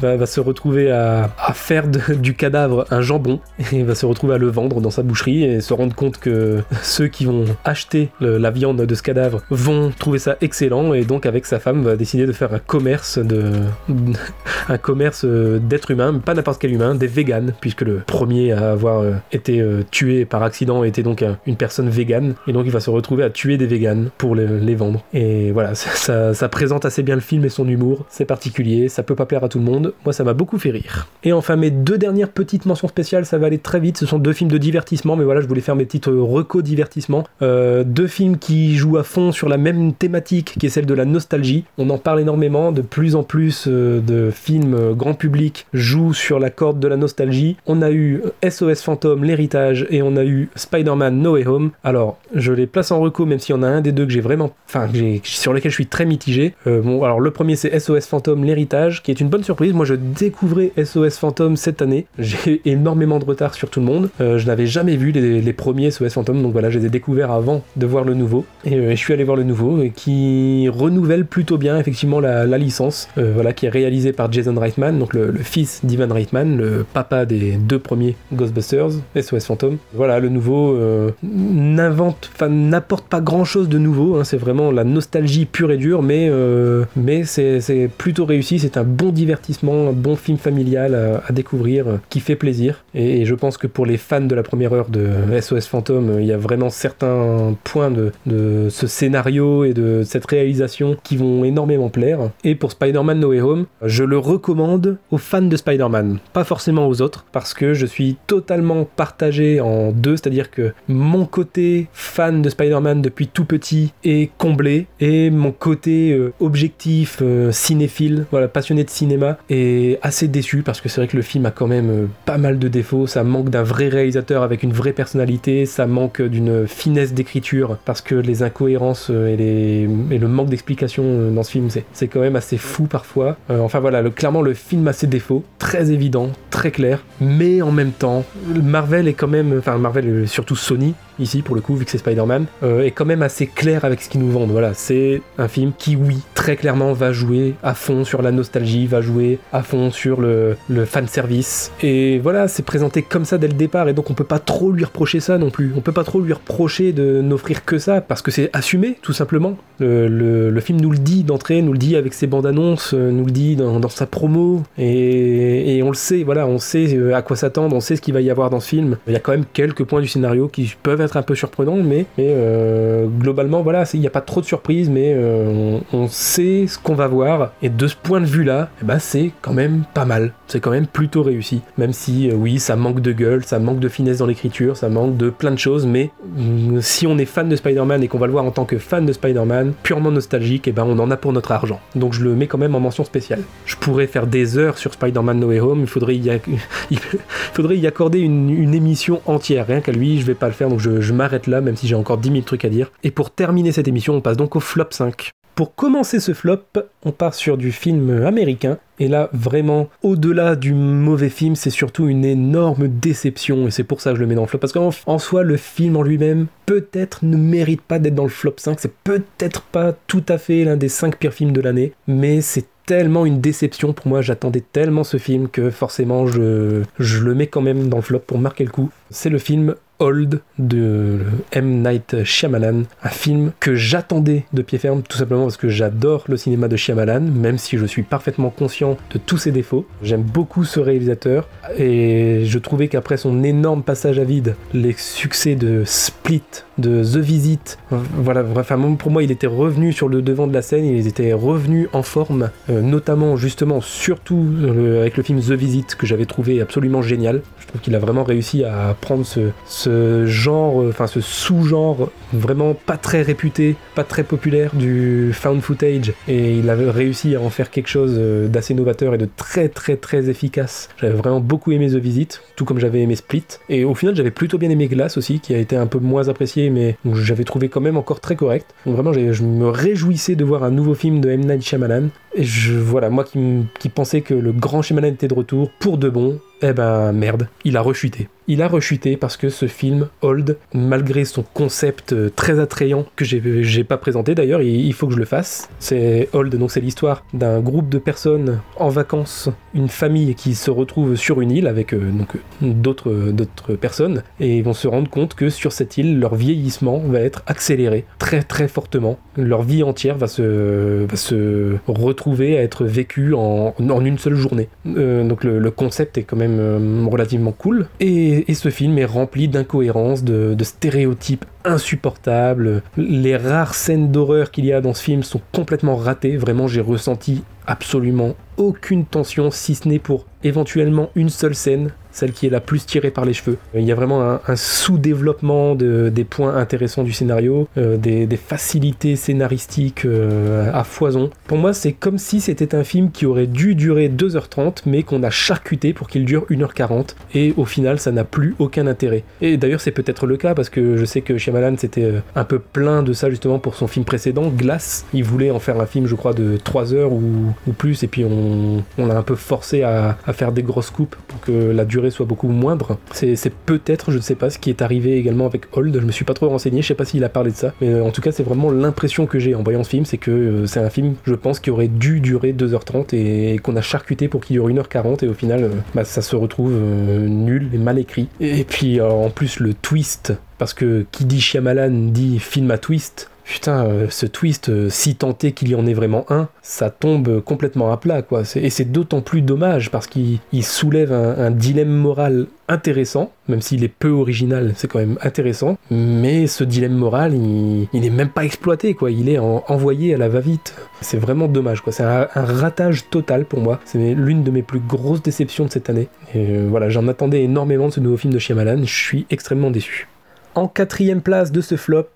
va, se retrouver à, faire du cadavre un jambon et va se retrouver à le vendre dans sa boucherie et se rendre compte que ceux qui vont acheter la viande de ce cadavre vont trouver ça excellent et donc avec sa femme va décider de faire un commerce de un commerce euh, d'êtres humains, pas n'importe quel humain, des véganes, puisque le premier à avoir euh, été euh, tué par accident était donc un- une personne végane, et donc il va se retrouver à tuer des véganes pour le- les vendre. Et voilà, ça- ça présente assez bien le film et son humour, c'est particulier, ça peut pas plaire à tout le monde, moi ça m'a beaucoup fait rire. Et enfin mes deux dernières petites mentions spéciales, ça va aller très vite, ce sont deux films de divertissement, mais voilà, je voulais faire mes petites euh, recos divertissement. Euh, deux films qui jouent à fond sur la même thématique qui est celle de la nostalgie. On en parle énormément, de plus en plus euh, de films grand public jouent sur la corde de la nostalgie. On a eu SOS Fantôme, l'héritage, et on a eu Spider-Man No Way Home. Alors, je les place en reco, même s'il y en a un des deux que j'ai vraiment, enfin, sur lequel je suis très mitigé. Bon, alors le premier c'est SOS Fantôme, l'héritage, qui est une bonne surprise. Moi, je découvrais SOS Fantôme cette année. J'ai énormément de retard sur tout le monde. Euh, je n'avais jamais vu les, premiers SOS Fantôme, donc voilà, je les ai découverts avant de voir le nouveau. Et euh, je suis allé voir le nouveau, et qui renouvelle plutôt bien effectivement la, licence. Euh, voilà, qui est réalisé par Jason Reitman, donc le, fils d'Ivan Reitman, le papa des deux premiers Ghostbusters, SOS Fantôme. Voilà, le nouveau euh, n'invente, enfin n'apporte pas grand chose de nouveau. hein, c'est vraiment la nostalgie pure et dure, mais euh, c'est plutôt réussi. C'est un bon divertissement, un bon film familial à, découvrir, euh, qui fait plaisir. Et, je pense que pour les fans de la première heure de SOS Fantôme, il y a vraiment certains points de, de ce scénario et de cette réalisation qui vont énormément plaire. Et pour Spider-Man No Way Home, je le recommande aux fans de Spider-Man, pas forcément aux autres, parce que je suis totalement partagé en deux, c'est-à-dire que mon côté fan de Spider-Man depuis tout petit est comblé, et mon côté euh, objectif, euh, cinéphile, voilà, passionné de cinéma, est assez déçu, parce que c'est vrai que le film a quand même euh, pas mal de défauts, ça manque d'un vrai réalisateur avec une vraie personnalité, ça manque d'une finesse d'écriture, parce que les incohérences euh, et, les, et le manque d'explication euh, dans ce film, c'est quand même assez fou parfois. Euh, enfin voilà, le- clairement le film a ses défauts, très évidents, très clair, mais en même temps, Marvel est quand même, enfin Marvel, euh, surtout Sony, ici pour le coup, vu que c'est Spider-Man, euh, est quand même assez clair avec ce qu'ils nous vendent. Voilà, c'est un film qui, oui, très clairement va jouer à fond sur la nostalgie, va jouer à fond sur le, le fanservice. Et voilà, c'est présenté comme ça dès le départ, et donc on peut pas trop lui reprocher ça non plus. On peut pas trop lui reprocher de n'offrir que ça, parce que c'est assumé, tout simplement. Le, le- le film nous le dit d'entrée, nous le dit avec ses bandes annonces, euh, nous le dit dans, dans sa promo, et, et on le sait, voilà, on sait euh, à quoi s'attendre, on sait ce qu'il va y avoir dans ce film. Il y a quand même quelques points du scénario qui peuvent être un peu surprenants, mais, euh, globalement, voilà, il n'y a pas trop de surprises, mais euh, on, sait ce qu'on va voir, et de ce point de vue-là, eh ben, c'est quand même pas mal. C'est quand même plutôt réussi. Même si, euh, oui, ça manque de gueule, ça manque de finesse dans l'écriture, ça manque de plein de choses, mais mm, si on est fan de Spider-Man et qu'on va le voir en tant que fan de Spider-Man, purement nostalgique, et ben on en a pour notre argent. Donc je le mets quand même en mention spéciale. Je pourrais faire des heures sur Spider-Man No Way Home, il faudrait y, il faudrait y accorder une, une émission entière, rien qu'à lui, je vais pas le faire, donc je, m'arrête là, même si j'ai encore 10 000 trucs à dire. Et pour terminer cette émission, on passe donc au flop 5. Pour commencer ce flop, on part sur du film américain. Et là, vraiment, au-delà du mauvais film, c'est surtout une énorme déception. Et c'est pour ça que je le mets dans le flop. Parce qu'en en soi, le film en lui-même, peut-être ne mérite pas d'être dans le flop 5. C'est peut-être pas tout à fait l'un des 5 pires films de l'année. Mais c'est tellement une déception pour moi. J'attendais tellement ce film que forcément, je le mets quand même dans le flop pour marquer le coup. C'est le film Old de M. Night Shyamalan, un film que j'attendais de pied ferme tout simplement parce que j'adore le cinéma de Shyamalan, même si je suis parfaitement conscient de tous ses défauts. J'aime beaucoup ce réalisateur et je trouvais qu'après son énorme passage à vide, les succès de Split, de The Visit, voilà, enfin pour moi il était revenu sur le devant de la scène, il était revenu en forme, euh, notamment justement surtout euh, avec le film The Visit que j'avais trouvé absolument génial. Je trouve qu'il a vraiment réussi à prendre ce genre, enfin ce sous-genre vraiment pas très réputé, pas très populaire du found footage et il avait réussi à en faire quelque chose euh, d'assez novateur et de très très très efficace. J'avais vraiment beaucoup aimé The Visit, tout comme j'avais aimé Split et au final j'avais plutôt bien aimé Glass aussi qui a été un peu moins apprécié mais j'avais trouvé quand même encore très correct. Donc vraiment je me réjouissais de voir un nouveau film de M. Night Shyamalan je voilà moi qui, pensais que le grand Shyamalan était de retour pour de bon eh ben merde, il a rechuté. Il a rechuté parce que ce film, Old, malgré son concept euh, très attrayant, que j'ai pas présenté d'ailleurs, il, faut que je le fasse. C'est Old, donc c'est l'histoire d'un groupe de personnes en vacances, une famille qui se retrouve sur une île avec euh, euh, d'autres d'autres personnes, et ils vont se rendre compte que sur cette île, leur vieillissement va être accéléré très très fortement. Leur vie entière va se, va se retrouver à être vécue en, en une seule journée. Euh, donc le, concept est quand même euh, relativement cool. Et, ce film est rempli d'incohérences, de stéréotypes insupportables. Les rares scènes d'horreur qu'il y a dans ce film sont complètement ratées. Vraiment, j'ai ressenti absolument aucune tension, si ce n'est pour éventuellement une seule scène, celle qui est la plus tirée par les cheveux. Il y a vraiment un, sous-développement de- des points intéressants du scénario, euh, des, des facilités scénaristiques euh, à foison. Pour moi, c'est comme si c'était un film qui aurait dû durer 2h30, mais qu'on a charcuté pour qu'il dure 1h40, et au final, ça n'a plus aucun intérêt. Et d'ailleurs, c'est peut-être le cas, parce que je sais que Shyamalan s'était euh, un peu plein de ça justement pour son film précédent, Glass. Il voulait en faire un film, je crois, de 3 heures ou, plus, et puis on, l'a un peu forcé à, faire des grosses coupes pour que la durée soit beaucoup moindre. C'est peut-être, je ne sais pas, ce qui est arrivé également avec Old. Je me suis pas trop renseigné, je sais pas s'il a parlé de ça, mais euh, en tout cas, c'est vraiment l'impression que j'ai en voyant ce film, c'est que euh, c'est un film, je pense, qui aurait dû durer 2h30 et qu'on a charcuté pour qu'il dure 1h40 et au final, bah, ça se retrouve nul et mal écrit. Et puis en plus, le twist, parce que qui dit Shyamalan dit film à twist. Putain, euh, ce twist, euh, si est qu'il y en ait vraiment un, ça tombe complètement à plat, quoi. Et c'est d'autant plus dommage parce qu'il il soulève un, dilemme moral intéressant, même s'il est peu original, c'est quand même intéressant. Mais ce dilemme moral, il, il est même pas exploité, quoi. Il est en- envoyé à la va-vite. C'est vraiment dommage, quoi. C'est un, un ratage total pour moi. C'est l'une de mes plus grosses déceptions de cette année. Et euh, voilà, j'en attendais énormément de ce nouveau film de Shyamalan. Je suis extrêmement déçu. En quatrième place de ce flop,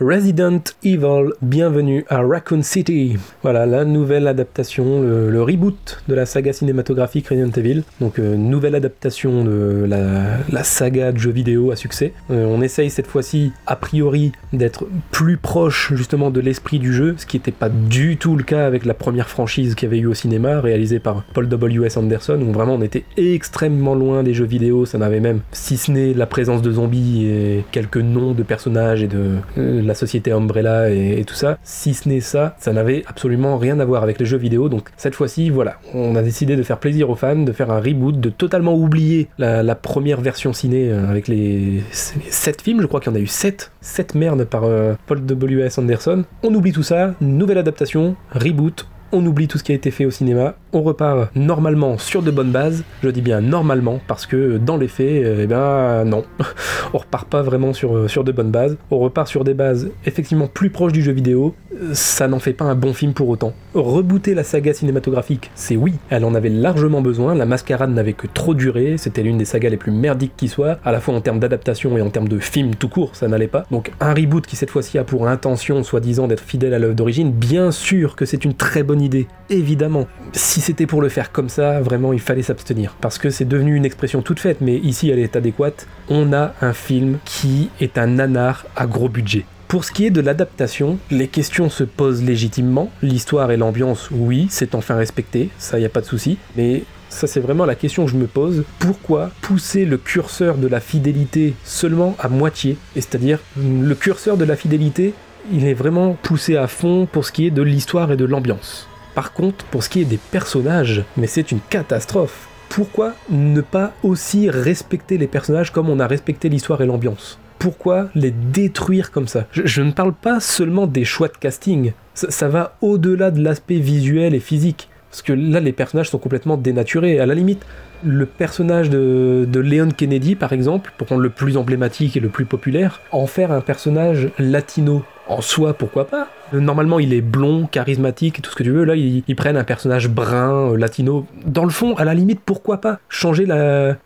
Resident Evil, bienvenue à Raccoon City. Voilà la nouvelle adaptation, le, reboot de la saga cinématographique Resident Evil. Donc euh, nouvelle adaptation de la, saga de jeux vidéo à succès. Euh, on essaye cette fois-ci, a priori, d'être plus proche justement de l'esprit du jeu, ce qui n'était pas du tout le cas avec la première franchise qu'il y avait eu au cinéma, réalisée par Paul W.S. Anderson, où vraiment on était extrêmement loin des jeux vidéo. Ça n'avait même, si ce n'est la présence de zombies et quelques noms de personnages et de euh, la société Umbrella et, tout ça. Si ce n'est ça, ça n'avait absolument rien à voir avec les jeux vidéo. Donc cette fois-ci, voilà, on a décidé de faire plaisir aux fans, de faire un reboot, de totalement oublier la, première version ciné euh, avec les, 7 films, je crois qu'il y en a eu 7, 7 merdes par euh, Paul W.S. Anderson. On oublie tout ça, nouvelle adaptation, reboot, on oublie tout ce qui a été fait au cinéma, on repart normalement sur de bonnes bases. Je dis bien normalement parce que dans les faits, eh ben non, on repart pas vraiment sur, sur de bonnes bases. On repart sur des bases effectivement plus proches du jeu vidéo. Ça n'en fait pas un bon film pour autant. Rebooter la saga cinématographique, c'est oui, elle en avait largement besoin. La Mascarade n'avait que trop duré. C'était l'une des sagas les plus merdiques qui soit, à la fois en termes d'adaptation et en termes de film tout court, ça n'allait pas. Donc un reboot qui cette fois-ci a pour intention, soi-disant, d'être fidèle à l'œuvre d'origine, bien sûr que c'est une très bonne idée, évidemment. Si si c'était pour le faire comme ça, vraiment il fallait s'abstenir. Parce que c'est devenu une expression toute faite, mais ici elle est adéquate. On a un film qui est un nanar à gros budget. Pour ce qui est de l'adaptation, les questions se posent légitimement. L'histoire et l'ambiance, oui, c'est enfin respecté, ça y a pas de souci. Mais ça c'est vraiment la question que je me pose. Pourquoi pousser le curseur de la fidélité seulement à moitié? Et c'est-à-dire le curseur de la fidélité, il est vraiment poussé à fond pour ce qui est de l'histoire et de l'ambiance. Par contre, pour ce qui est des personnages, mais c'est une catastrophe. Pourquoi ne pas aussi respecter les personnages comme on a respecté l'histoire et l'ambiance? Pourquoi les détruire comme ça? Je, ne parle pas seulement des choix de casting, ça, va au-delà de l'aspect visuel et physique. Parce que là, les personnages sont complètement dénaturés. À la limite, le personnage de, de, Leon Kennedy, par exemple, pour prendre le plus emblématique et le plus populaire, en faire un personnage latino. En soi, pourquoi pas? Normalement, il est blond, charismatique tout ce que tu veux. Là, ils, prennent un personnage brun, euh, latino. Dans le fond, à la limite, pourquoi pas changer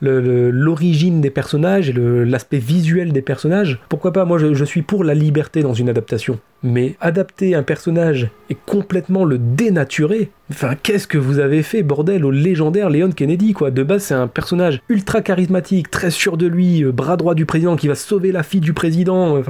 l'origine des personnages et l'aspect visuel des personnages? Pourquoi pas? Moi, je, suis pour la liberté dans une adaptation. Mais adapter un personnage et complètement le dénaturer, enfin, qu'est-ce que vous avez fait, bordel, au légendaire Leon Kennedy, De base, c'est un personnage ultra charismatique, très sûr de lui, euh, bras droit du président, qui va sauver la fille du président.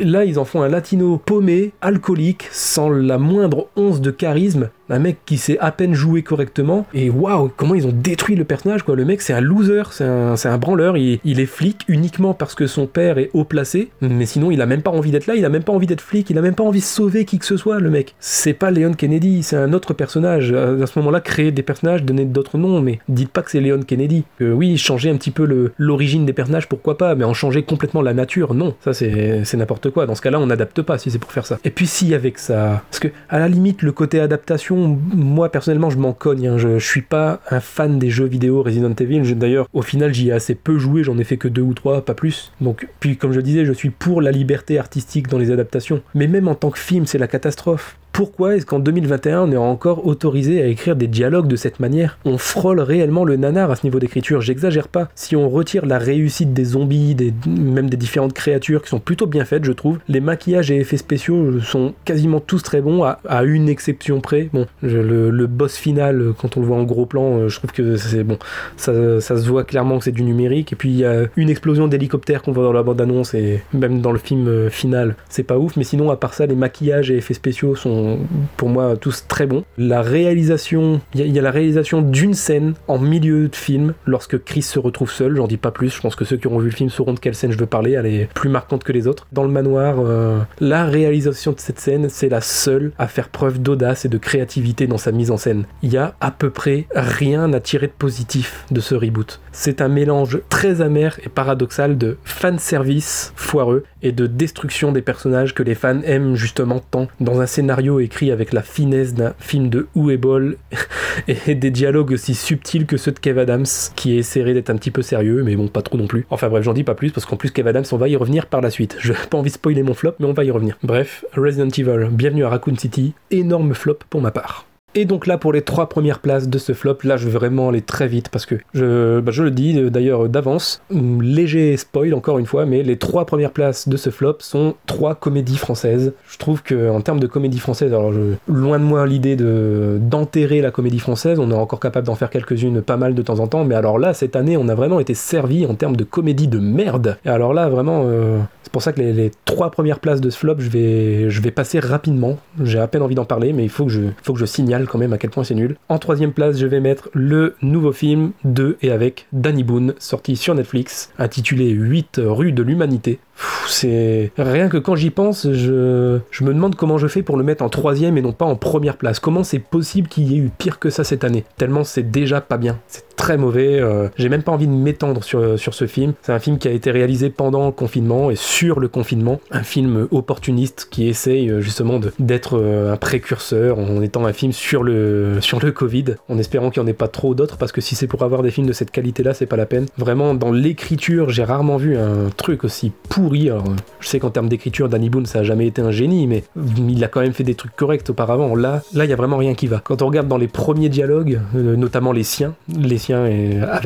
là, ils en font un latino paumé, alcoolique sans la moindre once de charisme, un mec qui sait à peine jouer correctement. Et waouh, comment ils ont détruit le personnage, quoi. Le mec, c'est un loser, c'est un, un, branleur. Il, il, est flic uniquement parce que son père est haut placé. Mais sinon, il a même pas envie d'être là, il a même pas envie d'être flic, il a même pas envie de sauver qui que ce soit, le mec. C'est pas Leon Kennedy, c'est un autre personnage. À ce moment-là, créer des personnages, donner d'autres noms, mais dites pas que c'est Leon Kennedy. Euh, oui, changer un petit peu l'origine des personnages, pourquoi pas, mais en changer complètement la nature, non. Ça, c'est n'importe quoi. Dans ce cas-là, on n'adapte pas si c'est pour faire ça. Et puis, si avec ça. Parce que, à la limite, le côté adaptation, moi personnellement je m'en cogne, hein. je, suis pas un fan des jeux vidéo Resident Evil, d'ailleurs au final j'y ai assez peu joué, j'en ai fait que deux ou trois, pas plus. Donc puis comme je disais, je suis pour la liberté artistique dans les adaptations. Mais même en tant que film, c'est la catastrophe pourquoi est-ce qu'en 2021 on est encore autorisé à écrire des dialogues de cette manière? On frôle réellement le nanar à ce niveau d'écriture, j'exagère pas. Si on retire la réussite des zombies, des, même des différentes créatures qui sont plutôt bien faites, je trouve, les maquillages et effets spéciaux sont quasiment tous très bons, à, une exception près. Bon, le, boss final, quand on le voit en gros plan, euh, je trouve que c'est bon, ça, se voit clairement que c'est du numérique. Et puis il y a une explosion d'hélicoptère qu'on voit dans la bande-annonce et même dans le film euh, final, c'est pas ouf. Mais sinon, à part ça, les maquillages et effets spéciaux sont pour moi tous très bons. La réalisation, il y, a la réalisation d'une scène en milieu de film lorsque Chris se retrouve seul, j'en dis pas plus, je pense que ceux qui auront vu le film sauront de quelle scène je veux parler, elle est plus marquante que les autres. Dans le manoir, euh, la réalisation de cette scène, c'est la seule à faire preuve d'audace et de créativité dans sa mise en scène. Il y a à peu près rien à tirer de positif de ce reboot. C'est un mélange très amer et paradoxal de fanservice foireux et de destruction des personnages que les fans aiment justement tant dans un scénario écrit avec la finesse d'un film de Ball et des dialogues aussi subtils que ceux de Kev Adams qui essaierait d'être un petit peu sérieux mais bon pas trop non plus. Enfin bref j'en dis pas plus parce qu'en plus Kev Adams on va y revenir par la suite. Je n'ai pas envie de spoiler mon flop mais on va y revenir. Bref, Resident Evil, bienvenue à Raccoon City, énorme flop pour ma part. Et donc là, pour les trois premières places de ce flop, là, je vais vraiment aller très vite parce que je, bah, je le dis euh, d'ailleurs d'avance, hum, léger spoil encore une fois, mais les trois premières places de ce flop sont trois comédies françaises. Je trouve que en termes de comédie française, alors loin de moi l'idée de d'enterrer la comédie française, on est encore capable d'en faire quelques-unes pas mal de temps en temps, mais alors là, cette année, on a vraiment été servi en termes de comédie de merde. Et alors là, vraiment, euh, c'est pour ça que les, les trois premières places de ce flop, je vais, je vais passer rapidement. J'ai à peine envie d'en parler, mais il faut que je, faut que je signale quand même à quel point c'est nul. En troisième place, je vais mettre le nouveau film de et avec Danny Boone, sorti sur Netflix, intitulé 8 rues de l'humanité. C'est rien que quand j'y pense, je, me demande comment je fais pour le mettre en troisième et non pas en première place. Comment c'est possible qu'il y ait eu pire que ça cette année? Tellement c'est déjà pas bien. C'est très mauvais. euh, J'ai même pas envie de m'étendre sur, sur ce film. C'est un film qui a été réalisé pendant le confinement et sur le confinement. Un film opportuniste qui essaye euh, justement d'être euh, un précurseur en étant un film sur le, Covid, en espérant qu'il n'y en ait pas trop d'autres parce que si c'est pour avoir des films de cette qualité-là, c'est pas la peine. Vraiment, dans l'écriture, j'ai rarement vu un truc aussi Alors, je sais qu'en termes d'écriture, Danny Boone, ça a jamais été un génie, mais il a quand même fait des trucs corrects auparavant. Là, là, il y a vraiment rien qui va. Quand on regarde dans les premiers dialogues, euh, notamment les siens, les siens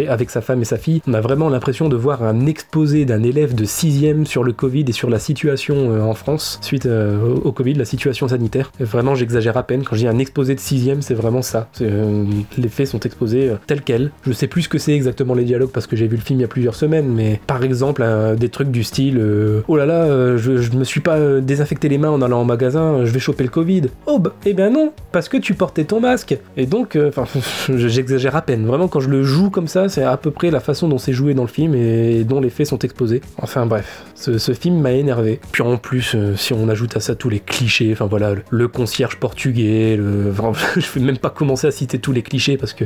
avec, sa femme et sa fille, on a vraiment l'impression de voir un exposé d'un élève de 6 sur le Covid et sur la situation euh, en France suite euh, au Covid, la situation sanitaire. Vraiment, j'exagère à peine. Quand je dis un exposé de 6 c'est vraiment ça. Les faits sont exposés tels quels. Je sais plus ce que c'est exactement les dialogues parce que j'ai vu le film il y a plusieurs semaines, mais par exemple, des trucs du style euh, Oh là là, euh, je, me suis pas euh, désinfecté les mains en allant au magasin, je vais choper le Covid. Oh bah, eh ben non, parce que tu portais ton masque. Et donc, enfin, j'exagère à peine. Vraiment, quand je le joue comme ça, c'est à peu près la façon dont c'est joué dans le film et dont les faits sont exposés. Enfin bref, ce, film m'a énervé. Puis en plus, euh, si on ajoute à ça tous les clichés, enfin voilà, le, concierge portugais, le, je vais même pas commencer à citer tous les clichés parce que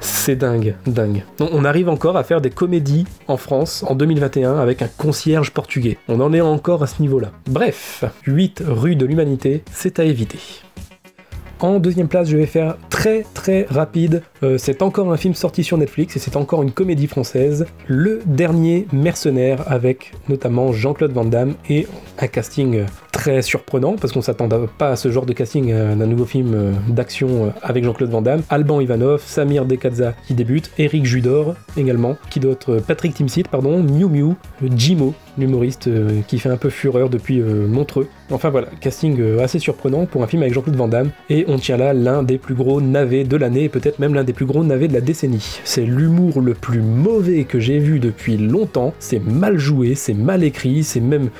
c'est dingue, dingue. On arrive encore à faire des comédies en France en 2021 avec un concierge portugais. On en est encore à ce niveau-là. Bref, 8 rues de l'humanité, c'est à éviter. En deuxième place, je vais faire très très rapide. Euh, c'est encore un film sorti sur Netflix et c'est encore une comédie française. Le dernier mercenaire avec notamment Jean-Claude Van Damme et un casting euh, très surprenant parce qu'on s'attendait pas à ce genre de casting euh, d'un nouveau film euh, d'action euh, avec Jean-Claude Van Damme. Alban Ivanov, Samir Dekadza qui débute, Eric Judor également, qui d'autre Patrick Timsit, pardon, Miu Miu, Jimo, l'humoriste qui fait un peu fureur depuis Montreux. Enfin voilà, casting assez surprenant pour un film avec Jean-Claude Van Damme. Et on tient là l'un des plus gros navets de l'année, et peut-être même l'un des plus gros navets de la décennie. C'est l'humour le plus mauvais que j'ai vu depuis longtemps. C'est mal joué, c'est mal écrit, c'est même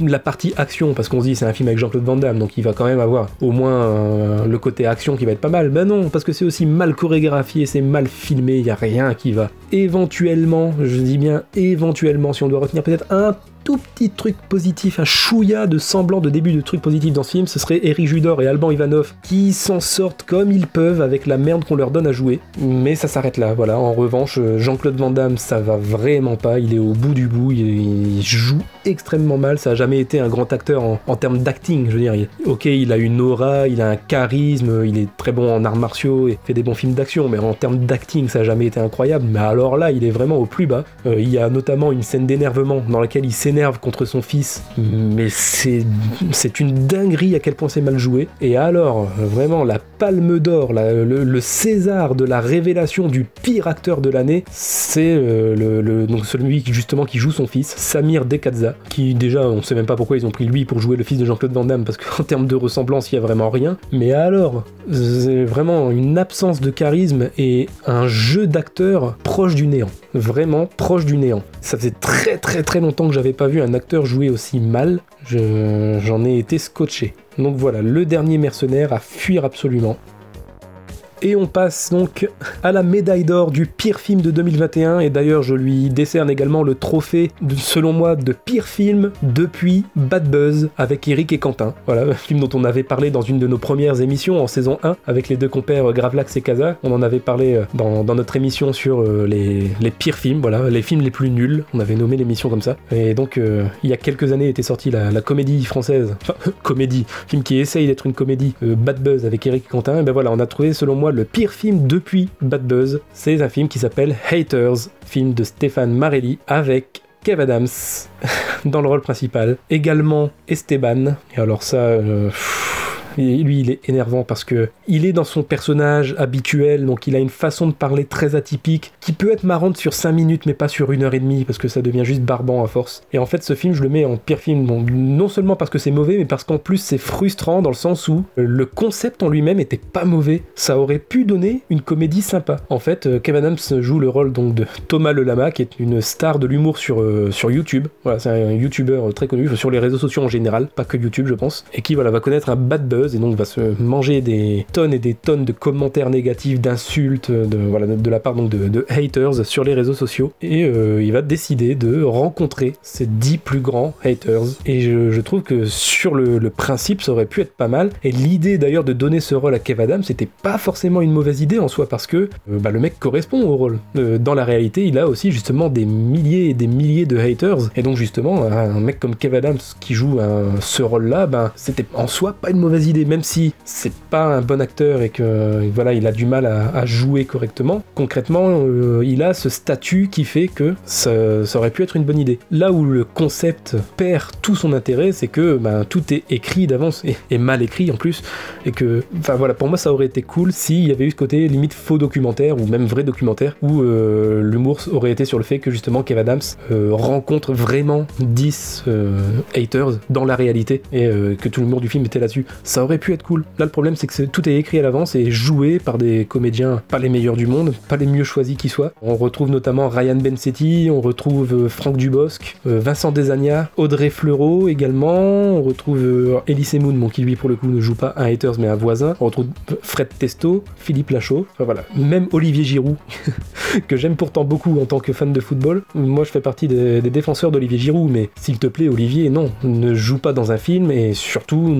la partie action, parce qu'on se dit c'est un film avec Jean-Claude Van Damme, donc il va quand même avoir au moins euh, le côté action qui va être pas mal. Ben non, parce que c'est aussi mal chorégraphié, c'est mal filmé, il y a rien qui va. Éventuellement, je dis bien éventuellement, si on doit retenir peut-être un tout petit truc positif, un chouïa de semblant de début de truc positif dans ce film, ce serait Eric Judor et Alban Ivanov qui s'en sortent comme ils peuvent avec la merde qu'on leur donne à jouer. Mais ça s'arrête là, voilà. En revanche, euh, Jean-Claude Van Damme, ça va vraiment pas. Il est au bout du bout, il, il joue extrêmement mal. Ça a jamais été un grand acteur en, termes d'acting, je veux dire. Ok, il a une aura, il a un charisme, il est très bon en arts martiaux et fait des bons films d'action, mais en termes d'acting, ça a jamais été incroyable. Mais alors là, il est vraiment au plus bas. Euh, il y a notamment une scène d'énervement dans laquelle il s'énerve contre son fils, mais c'est une dinguerie à quel point c'est mal joué. Et alors, vraiment, la palme d'or, le, César de la révélation du pire acteur de l'année, c'est euh, le, celui justement qui joue son fils, Samir Dekadza, qui déjà, on sait même pas pourquoi ils ont pris lui pour jouer le fils de Jean-Claude Van Damme, parce qu'en termes de ressemblance, il y a vraiment rien. Mais alors, c'est vraiment une absence de charisme et un jeu d'acteur proche du néant. Vraiment proche du néant. Ça faisait très très très longtemps que j'avais pas vu un acteur jouer aussi mal. Je- J'en ai été scotché. Donc voilà, le dernier mercenaire à fuir absolument. Et on passe donc à la médaille d'or du pire film de 2021. Et d'ailleurs, je lui décerne également le trophée, selon moi, de pire film depuis Bad Buzz avec Eric et Quentin. Voilà, un film dont on avait parlé dans une de nos premières émissions en saison 1 avec les deux compères Gravelax et Kaza. On en avait parlé euh, dans, notre émission sur euh, les, les pires films, voilà, les films les plus nuls. On avait nommé l'émission comme ça. Et donc, euh, il y a quelques années était sortie la, comédie française, enfin, comédie, film qui essaye d'être une comédie, euh, Bad Buzz avec Eric et Quentin. Et ben voilà, on a trouvé selon moi le pire film depuis Bad Buzz. C'est un film qui s'appelle Haters, film de Stéphane Marelli avec Kev Adams dans le rôle principal. Également Esteban. Et alors ça, euh, Lui, il est énervant parce que il est dans son personnage habituel, donc il a une façon de parler très atypique qui peut être marrante sur 5 minutes, mais pas sur une heure et demie parce que ça devient juste barbant à force. Et en fait, ce film, je le mets en pire film, non seulement parce que c'est mauvais, mais parce qu'en plus c'est frustrant dans le sens où euh, le concept en lui-même était pas mauvais. Ça aurait pu donner une comédie sympa. En fait, euh, Kevin Adams joue le rôle donc de Thomas Le Lama, qui est une star de l'humour sur, euh, YouTube. Voilà, c'est un YouTuber très connu sur les réseaux sociaux en général, pas que YouTube, je pense, et qui va connaître un bad buzz et donc va se manger des tonnes et des tonnes de commentaires négatifs, d'insultes, de voilà de, la part donc de, haters sur les réseaux sociaux. Et il va décider de rencontrer ces 10 plus grands haters. Et je, trouve que sur le, principe, ça aurait pu être pas mal. Et l'idée d'ailleurs de donner ce rôle à Kev Adams, c'était pas forcément une mauvaise idée en soi, parce que euh, bah, le mec correspond au rôle. Euh, dans la réalité, il a aussi justement des milliers et des milliers de haters. Et donc justement, un mec comme Kev Adams qui joue ce rôle-là, ben, c'était en soi pas une mauvaise idée, même si c'est pas un bon acteur et que voilà, il a du mal à, jouer correctement. Concrètement, euh, il a ce statut qui fait que ça, aurait pu être une bonne idée. Là où le concept perd tout son intérêt, c'est que ben, tout est écrit d'avance et, mal écrit en plus, et que, enfin voilà, pour moi ça aurait été cool s'il y avait eu ce côté limite faux documentaire ou même vrai documentaire où euh, l'humour aurait été sur le fait que justement Kev Adams euh, rencontre vraiment 10 euh, haters dans la réalité et que tout l'humour du film était là-dessus. Aurait pu être cool. Là le problème c'est que tout est écrit à l'avance et joué par des comédiens pas les meilleurs du monde, pas les mieux choisis qui soient. On retrouve notamment Ryan Bensetti, on retrouve Franck Dubosc, Vincent Desagna, Audrey Fleurot également. On retrouve euh, Elise Moon, qui lui pour le coup ne joue pas un haters mais un voisin. On retrouve Fred Testo, Philippe Lachaud. Enfin voilà, même Olivier Giroud, que j'aime pourtant beaucoup en tant que fan de football. Moi je fais partie des, défenseurs d'Olivier Giroud, mais s'il te plaît Olivier, non, ne joue pas dans un film et surtout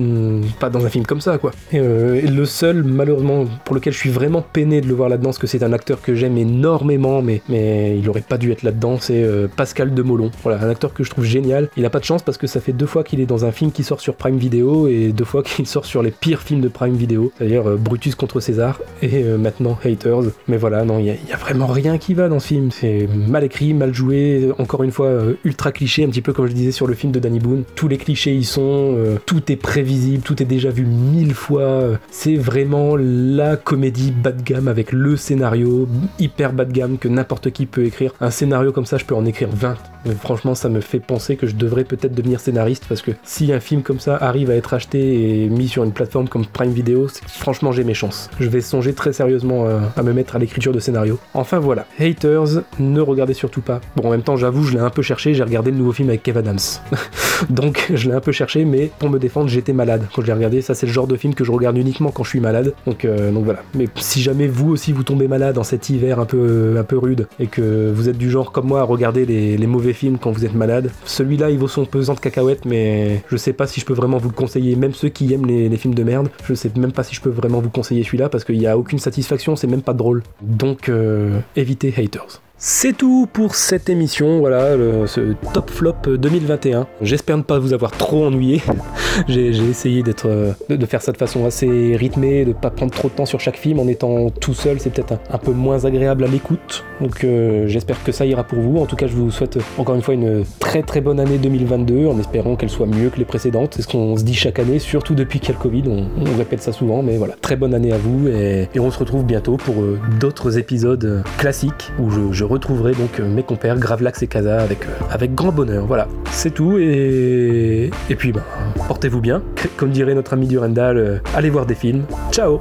pas dans un film comme ça quoi. Euh, et, le seul malheureusement pour lequel je suis vraiment peiné de le voir là-dedans, que c'est un acteur que j'aime énormément, mais, mais il aurait pas dû être là-dedans, c'est euh, Pascal Demolon. Voilà, un acteur que je trouve génial. Il a pas de chance parce que ça fait deux fois qu'il est dans un film qui sort sur Prime Video et deux fois qu'il sort sur les pires films de Prime Video, c'est-à-dire euh, Brutus contre César et euh, maintenant Haters. Mais voilà, non, il y, a vraiment rien qui va dans ce film. C'est mal écrit, mal joué, encore une fois ultra cliché, un petit peu comme je disais sur le film de Danny Boone. Tous les clichés y sont, tout est prévisible, tout est déjà mille fois. c'est vraiment la comédie bas de gamme avec le scénario hyper bas de gamme que n'importe qui peut écrire. Un scénario comme ça, je peux en écrire 20. Franchement, ça me fait penser que je devrais peut-être devenir scénariste parce que si un film comme ça arrive à être acheté et mis sur une plateforme comme Prime Video, franchement j'ai mes chances. Je vais songer très sérieusement euh, à, me mettre à l'écriture de scénario. Enfin voilà, Haters, ne regardez surtout pas. Bon en même temps j'avoue je l'ai un peu cherché, j'ai regardé le nouveau film avec Kev Adams. Donc je l'ai un peu cherché mais pour me défendre j'étais malade quand je l'ai regardé. Ça c'est le genre de film que je regarde uniquement quand je suis malade. Donc, euh, donc voilà. Mais si jamais vous aussi vous tombez malade dans cet hiver un peu, un peu rude et que vous êtes du genre comme moi à regarder les, les mauvais films quand vous êtes malade, celui-là il vaut son pesant de cacahuètes mais je sais pas si je peux vraiment vous le conseiller. Même ceux qui aiment les, films de merde, je sais même pas si je peux vraiment vous conseiller celui-là parce qu'il n'y a aucune satisfaction, c'est même pas drôle. Donc euh, évitez haters. C'est tout pour cette émission, voilà, ce top flop 2021. J'espère ne pas vous avoir trop ennuyé. j'ai essayé euh, de, faire ça de façon assez rythmée, de pas prendre trop de temps sur chaque film en étant tout seul, c'est peut-être un, peu moins agréable à l'écoute. Donc euh, j'espère que ça ira pour vous. En tout cas, je vous souhaite encore une fois une très très bonne année 2022 en espérant qu'elle soit mieux que les précédentes. C'est ce qu'on se dit chaque année, surtout depuis qu'il y a le Covid. On, répète ça souvent, mais voilà, très bonne année à vous et, on se retrouve bientôt pour euh, d'autres épisodes classiques où je retrouverai donc euh, mes compères Gravelax et Kaza avec, euh, avec grand bonheur. Voilà, c'est tout. Et, et puis, bah, portez-vous bien. Comme dirait notre ami Durandal, euh, allez voir des films. Ciao